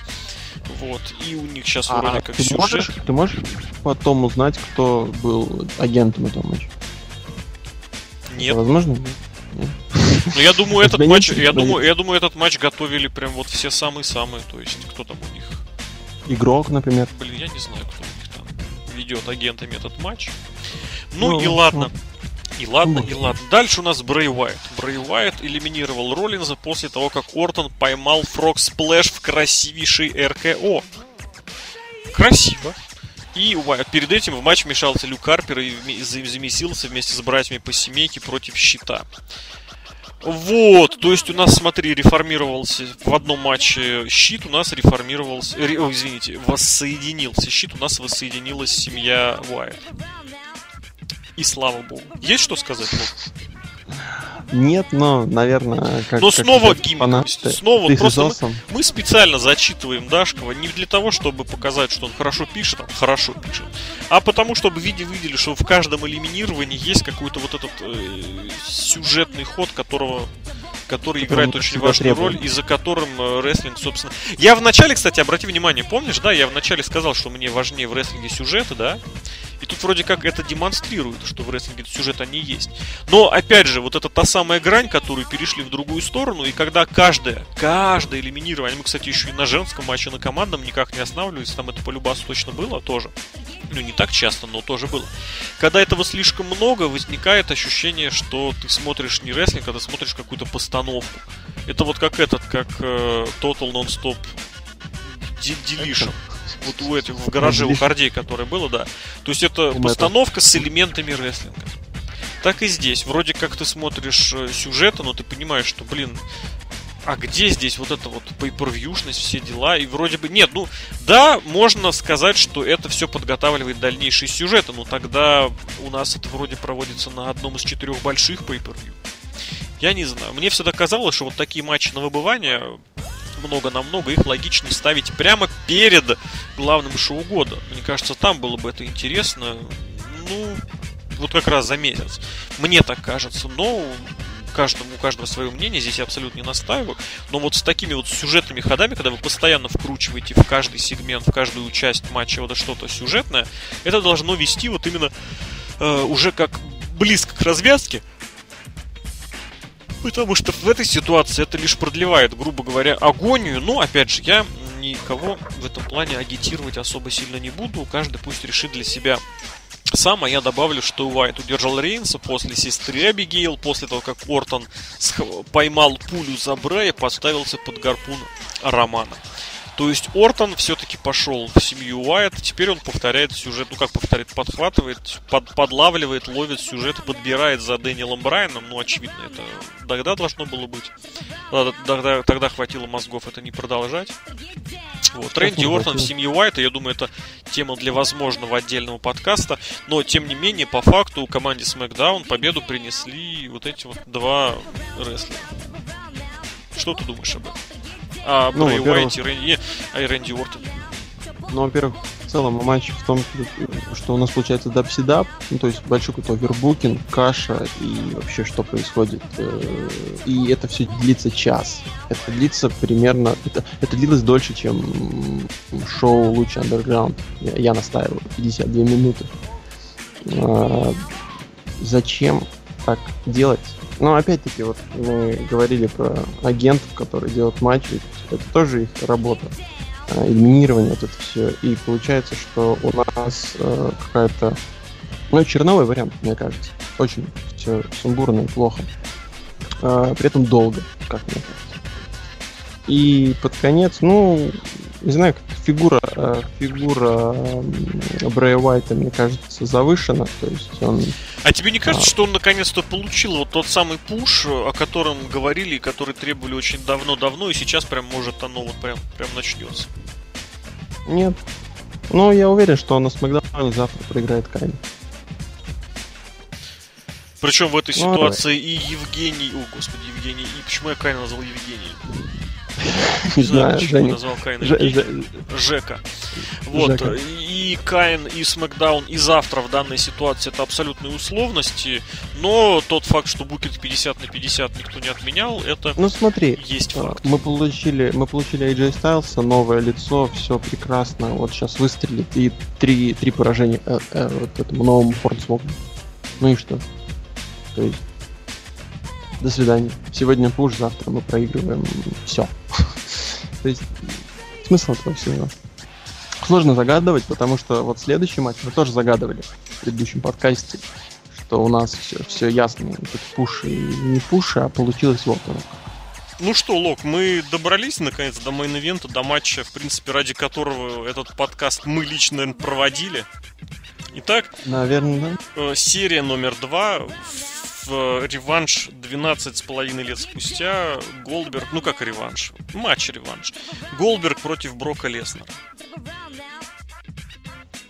Вот, и у них сейчас а вроде как ты сюжет. Можешь, ты можешь потом узнать, кто был агентом этого матча? Нет. Это возможно? Нет. Ну, я думаю, этот матч, я думаю, я думаю, этот матч готовили прям вот все самые-самые, то есть кто там у них? Игрок, например. Блин, я не знаю, кто у них там ведет агентами этот матч. Ну, ну и ладно. Ну. И ладно, и ладно. Дальше у нас Брей Уайт. Брей Уайт элиминировал Роллинза после того, как Ортон поймал Frog Splash в красивейший RKO. Красиво. И Уайт. Перед этим в матч вмешался Люк Харпер и замесился вместе с братьями по семейке против щита. Вот, то есть у нас, смотри, реформировался в одном матче щит, у нас реформировался, ре, о, извините, воссоединился щит, у нас воссоединилась семья Уайт. И слава богу. Есть что сказать? Нет, но, наверное, как... Но снова гиммик. Снова просто мы, мы специально зачитываем Дашкова не для того, чтобы показать, что он хорошо пишет, он хорошо пишет, а потому, чтобы види видели, что в каждом элиминировании есть какой-то вот этот э, сюжетный ход, которого который играет очень важную требует. роль, и за которым э, рестлинг, собственно... Я вначале, кстати, обрати внимание, помнишь, да, я вначале сказал, что мне важнее в рестлинге сюжеты, да? И тут вроде как это демонстрирует, что в рестлинге сюжет они есть. Но, опять же, вот это та самая грань, которую перешли в другую сторону, и когда каждое, каждое элиминирование, мы, кстати, еще и на женском матче, на командном никак не останавливались, там это по любасу точно было тоже. Ну, не так часто, но тоже было. Когда этого слишком много, возникает ощущение, что ты смотришь не рестлинг, а ты смотришь какую-то постановку. Это вот как этот, как э, Total Non-Stop Deletion вот у этих в гараже у Хардей, которое было, да. То есть это постановка с элементами рестлинга. Так и здесь. Вроде как ты смотришь э, сюжеты, но ты понимаешь, что, блин, а где здесь вот эта вот pay все дела? И вроде бы... Нет, ну, да, можно сказать, что это все подготавливает дальнейшие сюжеты, но тогда у нас это вроде проводится на одном из четырех больших pay Я не знаю. Мне всегда казалось, что вот такие матчи на выбывание много на много, их логичнее ставить прямо перед главным шоу года. Мне кажется, там было бы это интересно. Ну, вот как раз за месяц. Мне так кажется, но каждому, у каждого свое мнение, здесь я абсолютно не настаиваю. Но вот с такими вот сюжетными ходами, когда вы постоянно вкручиваете в каждый сегмент, в каждую часть матча вот что-то сюжетное, это должно вести вот именно э, уже как близко к развязке, Потому что в этой ситуации это лишь продлевает, грубо говоря, агонию. Но, опять же, я никого в этом плане агитировать особо сильно не буду. Каждый пусть решит для себя сам, а я добавлю, что Уайт удержал Рейнса после сестры Абигейл, после того, как Ортон поймал пулю за Брэя, подставился под гарпун Романа. То есть Ортон все-таки пошел в семью Уайт, теперь он повторяет сюжет, ну как повторяет, подхватывает, под, подлавливает, ловит сюжет, подбирает за Дэниелом Брайаном, ну очевидно, это тогда должно было быть. Тогда, тогда хватило мозгов это не продолжать. Вот, Рэнди Ортон в семье Уайта, я думаю, это тема для возможного отдельного подкаста, но тем не менее, по факту, команде SmackDown победу принесли вот эти вот два рестлера. Что ты думаешь об этом? А ну, Брэй Уайт и Рэнди, а и Рэнди Уортон. Ну, во-первых, в целом матч в том, что у нас получается дабсидап, ну, то есть большой какой-то овербукинг, каша и вообще что происходит. Э, и это все длится час. Это длится примерно... Это, это длилось дольше, чем шоу «Лучший андерграунд». Я, я настаиваю. 52 минуты. А, зачем так делать? Ну, опять-таки, вот мы говорили про агентов, которые делают матч, ведь это тоже их работа. А, элиминирование, вот это все. И получается, что у нас э, какая-то... Ну, черновой вариант, мне кажется. Очень все сумбурно и плохо. Э, при этом долго, как мне кажется. И под конец, ну, не знаю, как фигура, э, фигура Брэя Уайта, мне кажется, завышена. То есть он... А тебе не кажется, а... что он наконец-то получил вот тот самый пуш, о котором говорили и который требовали очень давно-давно, и сейчас прям может оно вот прям, прям начнется? Нет. Но я уверен, что он на Смакдауне завтра проиграет Кайн. Причем в этой ну, ситуации давай. и Евгений... О, господи, Евгений... И почему я Кайна назвал Евгений? Не знаю, почему назвал Кайна Жека. Вот, и Кайн, и Смакдаун, и завтра в данной ситуации это абсолютные условности, но тот факт, что букет 50 на 50 никто не отменял, это ну, смотри, есть а, факт. Мы получили, мы получили AJ Styles, новое лицо, все прекрасно, вот сейчас выстрелит, и три, три поражения э, э, вот этому новому Фордсмоку. Ну и что? То есть до свидания. Сегодня пуш, завтра мы проигрываем. Все. То есть смысл этого всего. Сложно загадывать, потому что вот следующий матч мы тоже загадывали в предыдущем подкасте, что у нас все, все ясно. Тут пуши и не пуши, а получилось вот оно. Ну что, Лок, мы добрались наконец до main event а, до матча, в принципе, ради которого этот подкаст мы лично наверное, проводили. Итак, наверное. Э, серия номер два в реванш 12 с половиной лет спустя Голдберг, ну как реванш, матч-реванш. Голдберг против Брока Леснера.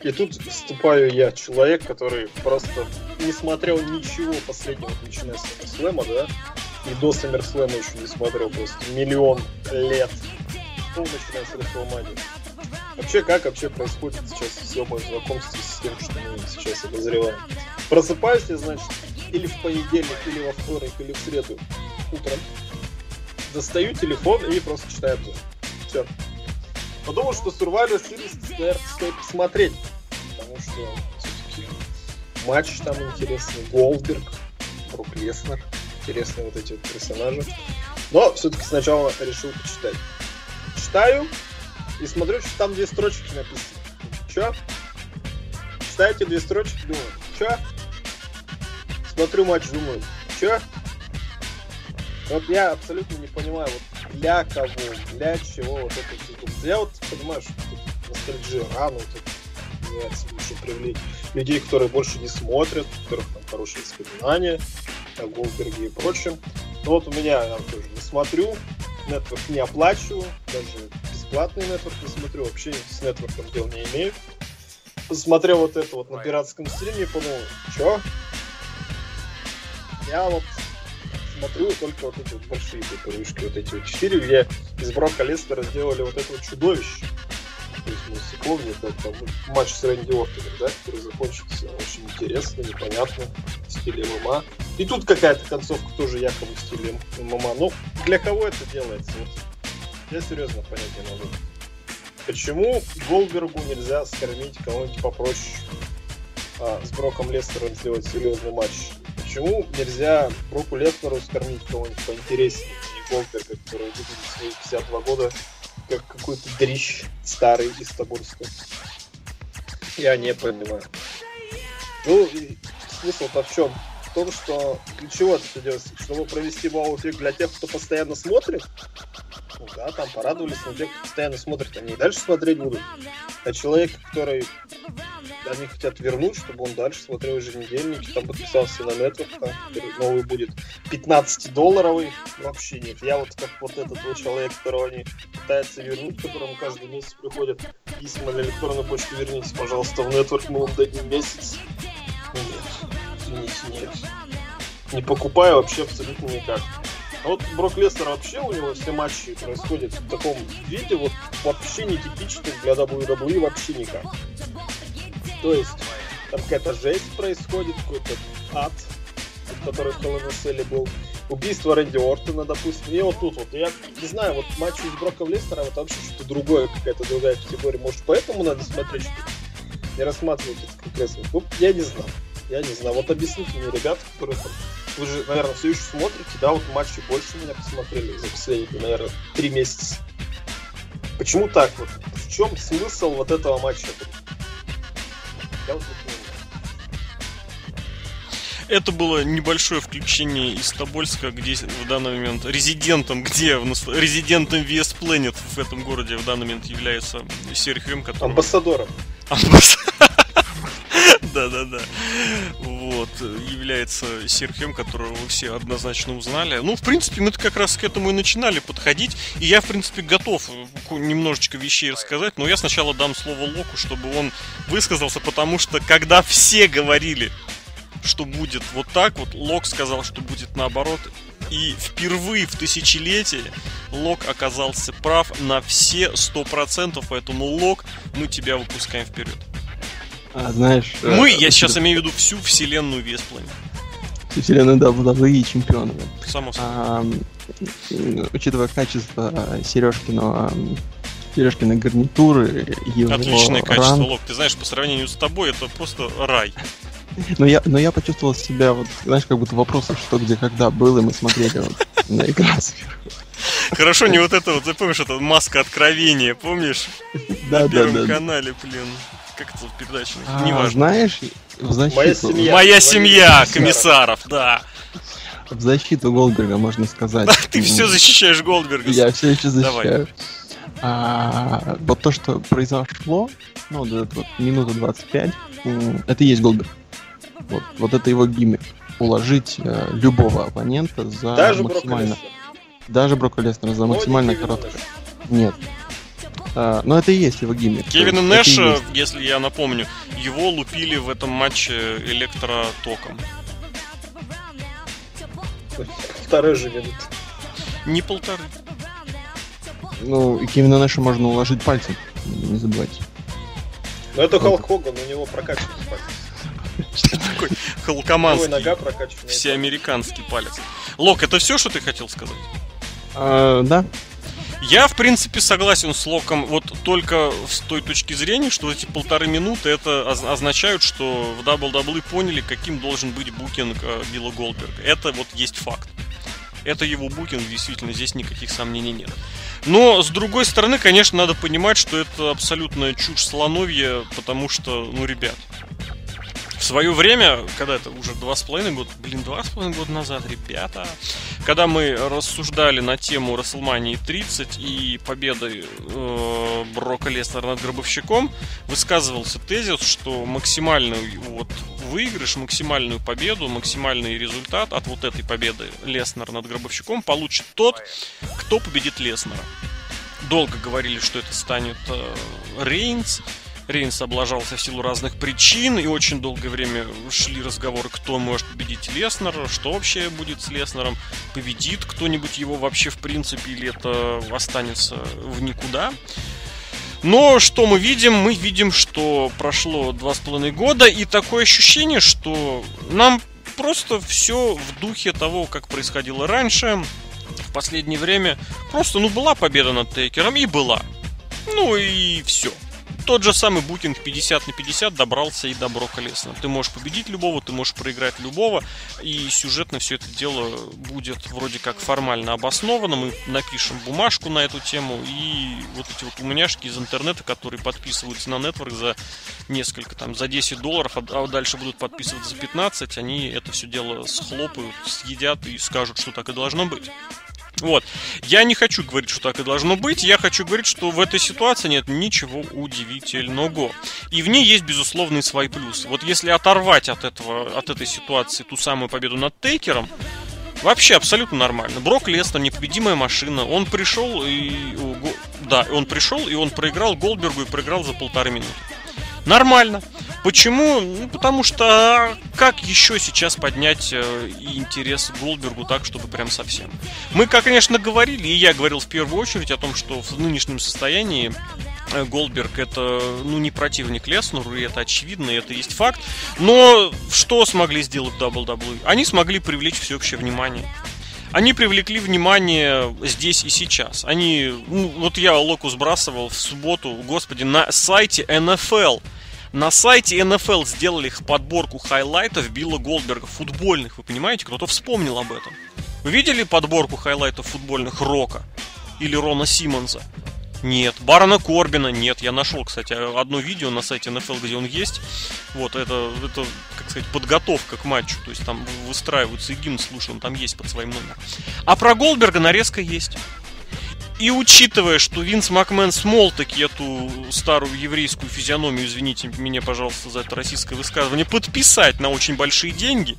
И тут вступаю я, человек, который просто не смотрел ничего последнего, начиная с Слэма, да, и до Саммерслэма еще не смотрел, просто миллион лет. Ну, начиная с Рестлмании. Вообще, как вообще происходит сейчас все мое знакомство с тем, что мы сейчас обозреваем? Просыпаюсь я, значит, или в понедельник, или во вторник, или в среду утром. Достаю телефон и просто читаю обзор. Все. Подумал, что Survivor Series, наверное, стоит посмотреть. Потому что все-таки матч там интересный. Голдберг, Брук Леснер. Интересные вот эти вот персонажи. Но все-таки сначала решил почитать. Читаю и смотрю, что там две строчки написаны. Че? Читаю эти две строчки, думаю, че? Смотрю матч, думаю, чё? Вот я абсолютно не понимаю, вот для кого, для чего вот это все. Я вот понимаю, что рано, тут называется, лучше привлечь людей, которые больше не смотрят, у которых там хорошие воспоминания о Голдберге и прочем. Но вот у меня я тоже не смотрю, нетворк не оплачиваю, даже бесплатный нетворк не смотрю, вообще с нетворком дел не имею. Посмотрел вот это вот на пиратском стриме и подумал, чё? Я вот смотрю только вот эти вот большие пупырышки, вот эти вот четыре, где из Брока Лестера сделали вот это вот чудовище. То есть, ну, если помните, это там, матч с Рэнди Ортоном, да, который закончился очень интересно, непонятно, в стиле ММА. И тут какая-то концовка тоже якобы в стиле ММА. Но для кого это делается? Вот, я серьезно понять не могу. Почему Голбергу нельзя скормить кого-нибудь попроще а, с Броком Лестером сделать серьезный матч? Почему нельзя Броку Леснеру скормить кого-нибудь поинтереснее, не Голдберга, который выглядит свои 52 года как какой-то дрищ старый из Тобольска? Я не понимаю. Ну, смысл-то в чем? В том, что для чего это все делается? Чтобы провести вау-эффект для тех, кто постоянно смотрит? Ну да, там порадовались, но те, кто постоянно смотрит, они и дальше смотреть будут. А человек, который они хотят вернуть, чтобы он дальше смотрел еженедельники, там подписался на Network, там новый будет 15-долларовый. Вообще нет. Я вот как вот этот вот человек, которого они пытаются вернуть, которому каждый месяц приходят письма на электронную почту, вернитесь, пожалуйста, в Network, мы вам дадим месяц. Нет, извините, нет. Не покупаю вообще абсолютно никак. А вот Брок Лестер вообще у него все матчи происходят в таком виде, вот вообще не типичный для WWE вообще никак. То есть там какая-то жесть происходит, какой-то ад, который в Hell был. Убийство Рэнди Ортона, допустим. И вот тут вот. Я не знаю, вот матч из Брока Лестера, это вообще что-то другое, какая-то другая категория. Может, поэтому надо смотреть, что не рассматривать это рестлинг. Ну, я не знаю. Я не знаю. Вот объясните мне, ребята, которые там вы же, наверное, все еще смотрите, да, вот матчи больше меня посмотрели за последние, наверное, три месяца. Почему так вот? В чем смысл вот этого матча? Я вот не это было небольшое включение из Тобольска, где в данный момент резидентом, где резидентом VS Planet в этом городе в данный момент является Серхием, который... Амбассадором. Да-да-да. Вот. Является Серхием, которого вы все однозначно узнали. Ну, в принципе, мы как раз к этому и начинали подходить. И я, в принципе, готов немножечко вещей рассказать. Но я сначала дам слово Локу, чтобы он высказался, потому что когда все говорили, что будет вот так вот, Лок сказал, что будет наоборот. И впервые в тысячелетие Лок оказался прав на все сто процентов, поэтому Лок, мы тебя выпускаем вперед. А, знаешь... Мы, э, я сейчас имею в виду всю вселенную Весплане. Всю вселенную WWE чемпиона. Само собой. А, учитывая качество Сережкиного Сережкиной гарнитуры, его Отличное качество, Лок. Ты знаешь, по сравнению с тобой, это просто рай. Но я, но я почувствовал себя, вот, знаешь, как будто вопросов, что где когда был, и мы смотрели вот, на экран сверху. Хорошо, не вот это вот, ты помнишь, это маска откровения, помнишь? Да, на да, первом да. канале, блин. Как это передача? А, Неважно. Знаешь, в защиту... Моя семья, Моя семья комиссаров, да. В защиту Голдберга можно сказать. Ты все защищаешь Голдберга. Я все еще защищаю. А, вот то, что произошло, ну, вот это вот минута 25, это и есть Голдберг. Вот, вот это его гиммик. Уложить э, любого оппонента за Даже максимально... Даже Брока Леснера за максимально короткое. Нет. А, но это и есть его гиммик. Кевина Нэша, если я напомню, его лупили в этом матче электротоком. Полторы же минуты. Не полторы. Ну, и Кевина Нэша можно уложить пальцем, не забывайте. Но это Халк Хоган, у него прокачанный палец. Что такое халкоманский, всеамериканский палец. Лок, это все, что ты хотел сказать? А, да. Я, в принципе, согласен с Локом вот только с той точки зрения, что эти полторы минуты это означают, что в WWE поняли, каким должен быть букинг э, Билла Голдберга. Это вот есть факт. Это его букинг, действительно, здесь никаких сомнений нет. Но, с другой стороны, конечно, надо понимать, что это абсолютная чушь слоновья, потому что, ну, ребят, в свое время, когда это уже два с половиной года, блин, два с половиной года назад, ребята, когда мы рассуждали на тему WrestleMania 30 и победы э, Брока Леснера над Гробовщиком, высказывался тезис, что максимальный вот выигрыш, максимальную победу, максимальный результат от вот этой победы Леснера над Гробовщиком получит тот, кто победит Леснера. Долго говорили, что это станет э, Рейнс, Рейнс облажался в силу разных причин, и очень долгое время шли разговоры, кто может победить Леснера, что вообще будет с Леснером, победит кто-нибудь его вообще в принципе, или это останется в никуда. Но что мы видим? Мы видим, что прошло два с половиной года, и такое ощущение, что нам просто все в духе того, как происходило раньше, в последнее время. Просто, ну, была победа над Тейкером, и была. Ну и все тот же самый букинг 50 на 50 добрался и до Брока Леснера. Ты можешь победить любого, ты можешь проиграть любого, и сюжетно все это дело будет вроде как формально обосновано. Мы напишем бумажку на эту тему, и вот эти вот умняшки из интернета, которые подписываются на нетворк за несколько, там, за 10 долларов, а, а дальше будут подписываться за 15, они это все дело схлопают, съедят и скажут, что так и должно быть. Вот. Я не хочу говорить, что так и должно быть. Я хочу говорить, что в этой ситуации нет ничего удивительного. И в ней есть, безусловный свои плюсы. Вот если оторвать от, этого, от этой ситуации ту самую победу над Тейкером, Вообще абсолютно нормально. Брок Лестер, непобедимая машина. Он пришел и... Да, он пришел и он проиграл Голдбергу и проиграл за полторы минуты. Нормально. Почему? Ну, потому что а, как еще сейчас поднять э, интерес Голдбергу так, чтобы прям совсем? Мы, как, конечно, говорили, и я говорил в первую очередь о том, что в нынешнем состоянии э, Голдберг это, ну, не противник Леснеру, и это очевидно, и это есть факт. Но что смогли сделать WWE? Они смогли привлечь всеобщее внимание они привлекли внимание здесь и сейчас. Они, ну, вот я Локу сбрасывал в субботу, господи, на сайте NFL. На сайте NFL сделали их подборку хайлайтов Билла Голдберга, футбольных, вы понимаете, кто-то вспомнил об этом. Вы видели подборку хайлайтов футбольных Рока или Рона Симмонса? Нет. Барона Корбина нет. Я нашел, кстати, одно видео на сайте NFL, где он есть. Вот, это, это, как сказать, подготовка к матчу. То есть там выстраиваются и гимн слушаем, там есть под своим номером. А про Голдберга нарезка есть. И учитывая, что Винс Макмен смол таки эту старую еврейскую физиономию, извините меня, пожалуйста, за это российское высказывание, подписать на очень большие деньги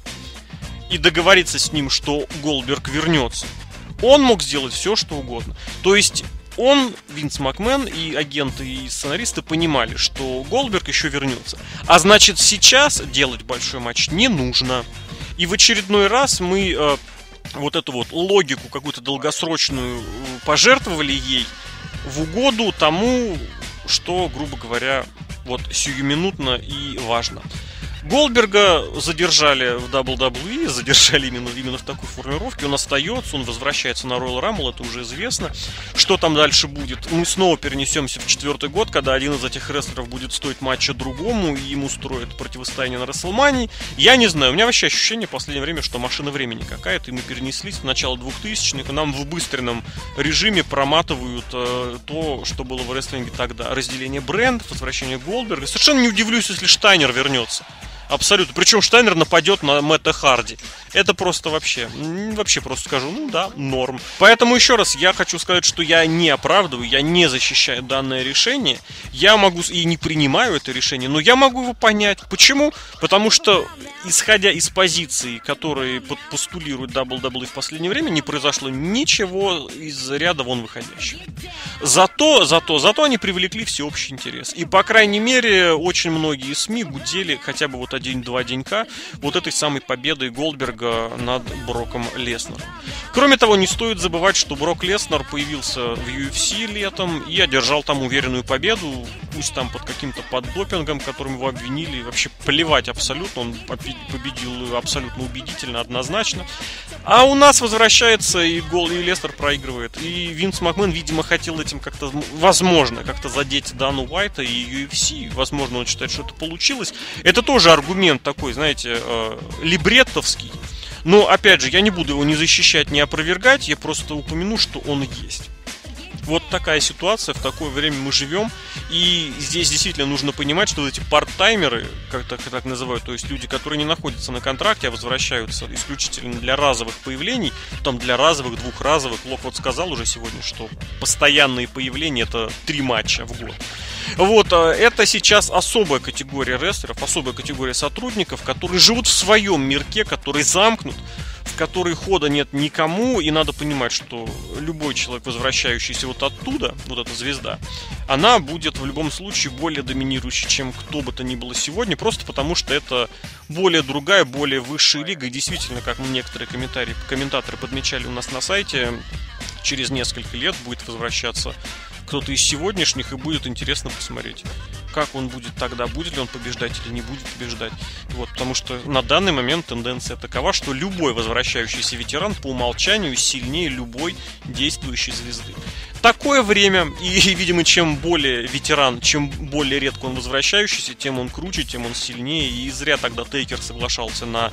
и договориться с ним, что Голдберг вернется, он мог сделать все, что угодно. То есть он, Винс Макмен и агенты и сценаристы понимали, что Голдберг еще вернется. А значит, сейчас делать большой матч не нужно. И в очередной раз мы э, вот эту вот логику какую-то долгосрочную э, пожертвовали ей в угоду тому, что, грубо говоря, вот сиюминутно и важно. Голдберга задержали в WWE, задержали именно, именно в такой формировке. Он остается, он возвращается на Royal Rumble, это уже известно. Что там дальше будет? Мы снова перенесемся в четвертый год, когда один из этих рестлеров будет стоить матча другому, и ему строят противостояние на Расселмании. Я не знаю, у меня вообще ощущение в последнее время, что машина времени какая-то, и мы перенеслись в начало 2000-х, и нам в быстренном режиме проматывают э, то, что было в рестлинге тогда. Разделение брендов, возвращение Голдберга. Совершенно не удивлюсь, если Штайнер вернется. Абсолютно. Причем Штайнер нападет на Мэтта Харди. Это просто вообще, вообще просто скажу, ну да, норм. Поэтому еще раз я хочу сказать, что я не оправдываю, я не защищаю данное решение. Я могу и не принимаю это решение, но я могу его понять. Почему? Потому что, исходя из позиции, которые постулирует WWE в последнее время, не произошло ничего из ряда вон выходящего. Зато, зато, зато они привлекли всеобщий интерес. И, по крайней мере, очень многие СМИ гудели хотя бы вот один-два денька вот этой самой победой Голдберга над Броком Леснером. Кроме того, не стоит забывать, что Брок Леснер появился в UFC летом и одержал там уверенную победу, пусть там под каким-то поддопингом, которым его обвинили, вообще плевать абсолютно, он победил абсолютно убедительно, однозначно. А у нас возвращается и гол, и Лестер проигрывает. И Винс Макмен, видимо, хотел этим как-то, возможно, как-то задеть Дану Уайта и UFC. Возможно, он считает, что это получилось. Это тоже аргумент такой, знаете, э, либреттовский. Но, опять же, я не буду его ни защищать, ни опровергать, я просто упомяну, что он есть. Вот такая ситуация, в такое время мы живем. И здесь действительно нужно понимать, что эти парт-таймеры, как так, так называют, то есть люди, которые не находятся на контракте, а возвращаются исключительно для разовых появлений, там для разовых, двухразовых. Лок вот сказал уже сегодня, что постоянные появления это три матча в год. Вот, а, это сейчас особая категория рестлеров, особая категория сотрудников, которые живут в своем мирке, который замкнут, в который хода нет никому, и надо понимать, что любой человек, возвращающийся вот оттуда, вот эта звезда, она будет в любом случае более доминирующей, чем кто бы то ни было сегодня, просто потому что это более другая, более высшая лига, и действительно, как некоторые комментарии, комментаторы подмечали у нас на сайте, через несколько лет будет возвращаться кто-то из сегодняшних, и будет интересно посмотреть, как он будет тогда, будет ли он побеждать или не будет побеждать. Вот, потому что на данный момент тенденция такова, что любой возвращающийся ветеран по умолчанию сильнее любой действующей звезды такое время, и, видимо, чем более ветеран, чем более редко он возвращающийся, тем он круче, тем он сильнее, и зря тогда Тейкер соглашался на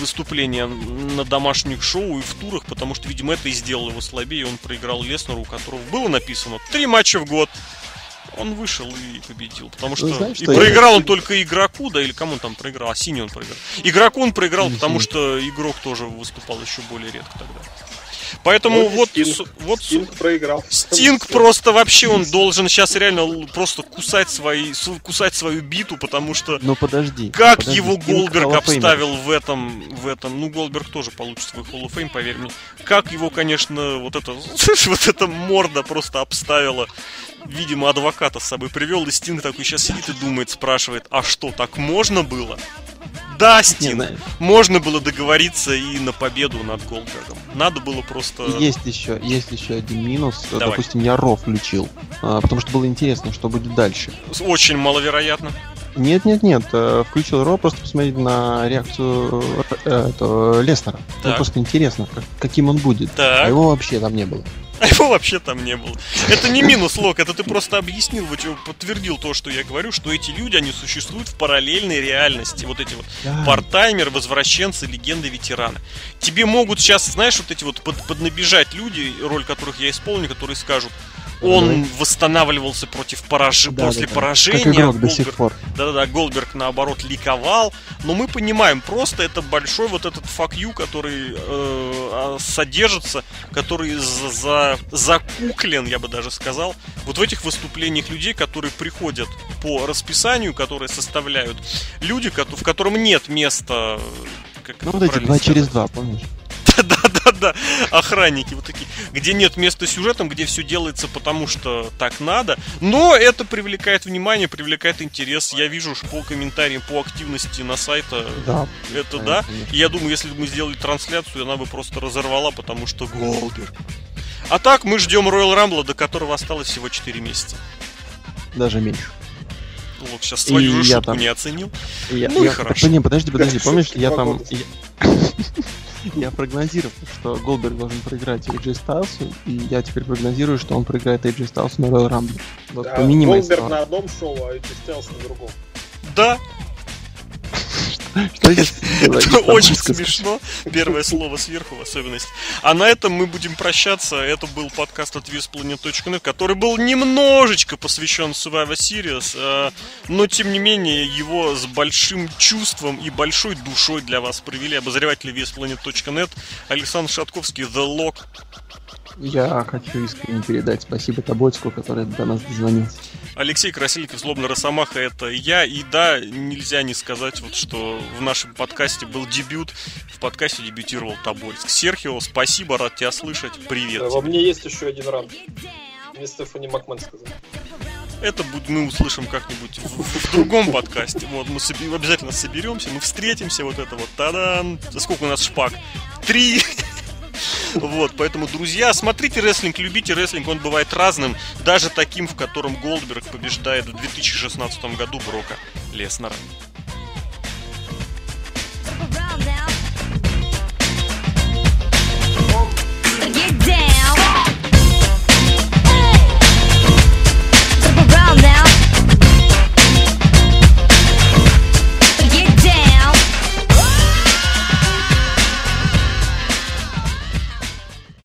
выступления на домашних шоу и в турах, потому что, видимо, это и сделало его слабее, и он проиграл Леснеру, у которого было написано три матча в год. Он вышел и победил, потому что, знаешь, и что проиграл я... он только игроку, да, или кому он там проиграл, а синий он проиграл. Игроку он проиграл, потому что игрок тоже выступал еще более редко тогда. Поэтому вот, Стинг, вот Стинг проиграл. Стинг просто вообще он должен сейчас реально просто кусать свои, кусать свою биту, потому что. Ну подожди. Как подожди, его Стинг Голдберг обставил в этом, в этом, ну Голдберг тоже получит свой Hall of Fame, поверь мне. Как его, конечно, вот это, вот эта морда просто обставила видимо, адвоката с собой привел, и Стинг такой сейчас сидит и думает, спрашивает, а что, так можно было? Да, Стинг, можно было договориться и на победу над Голдбергом. Надо было просто... Есть еще, есть еще один минус. Давай. Допустим, я Ро включил, а, потому что было интересно, что будет дальше. Очень маловероятно. Нет, нет, нет. Э, включил Ро просто посмотреть на реакцию э, этого Лестера. Ну, просто интересно, как, каким он будет. Так. А его вообще там не было. А его вообще там не было. Это не минус лог, это ты просто объяснил, вот подтвердил то, что я говорю, что эти люди, они существуют в параллельной реальности. Вот эти вот да. партаймеры, возвращенцы, легенды, ветераны. Тебе могут сейчас, знаешь, вот эти вот под, поднабежать люди, роль которых я исполню, которые скажут, он восстанавливался против пораж... да, после да, поражения. Как игрок Голдберг... до сих пор. Да-да-да, Голдберг наоборот ликовал. Но мы понимаем, просто это большой вот этот you, который э, а, содержится, который за, за, закуклен, я бы даже сказал, вот в этих выступлениях людей, которые приходят по расписанию, которые составляют люди, в котором нет места как ну, вот эти два сказать? через два, помнишь? Да-да-да, охранники вот такие, где нет места сюжетом, где все делается потому, что так надо, но это привлекает внимание, привлекает интерес. Я вижу по комментариям, по активности на сайте, да, это да. И я думаю, если бы мы сделали трансляцию, она бы просто разорвала, потому что Голдер. А так мы ждем Royal Rumble, до которого осталось всего 4 месяца. Даже меньше. Вот сейчас свою и шутку там... не оценил. Я, ну я, и хорошо. Не, подожди, подожди, помнишь, я там... Я прогнозировал, что Голдберг должен проиграть AJ Стайлсу, и я теперь прогнозирую, что он проиграет AJ Стайлсу на Royal Rumble. Вот да, Голдберг на одном шоу, а AJ Стайлс на другом. Да, Это очень смешно. Первое слово сверху в особенности. А на этом мы будем прощаться. Это был подкаст от VSPlanet.net, который был немножечко посвящен Survivor Series, э, но тем не менее его с большим чувством и большой душой для вас провели обозреватели VSPlanet.net Александр Шатковский, The Lock. Я хочу искренне передать спасибо Тобольску, который до нас дозвонился. Алексей Красильников, Злобный Росомаха, это я. И да, нельзя не сказать, вот, что в нашем подкасте был дебют. В подкасте дебютировал Тобольск. Серхио, спасибо, рад тебя слышать. Привет. Да, во мне есть еще один ранг. Мне Стефани Макмен сказал. Это мы услышим как-нибудь в, в другом подкасте. Вот, мы соби- обязательно соберемся, мы встретимся, вот это вот, тадан. Сколько у нас шпак? Три. Вот, поэтому, друзья, смотрите рестлинг, любите рестлинг, он бывает разным, даже таким, в котором Голдберг побеждает в 2016 году Брока Леснера.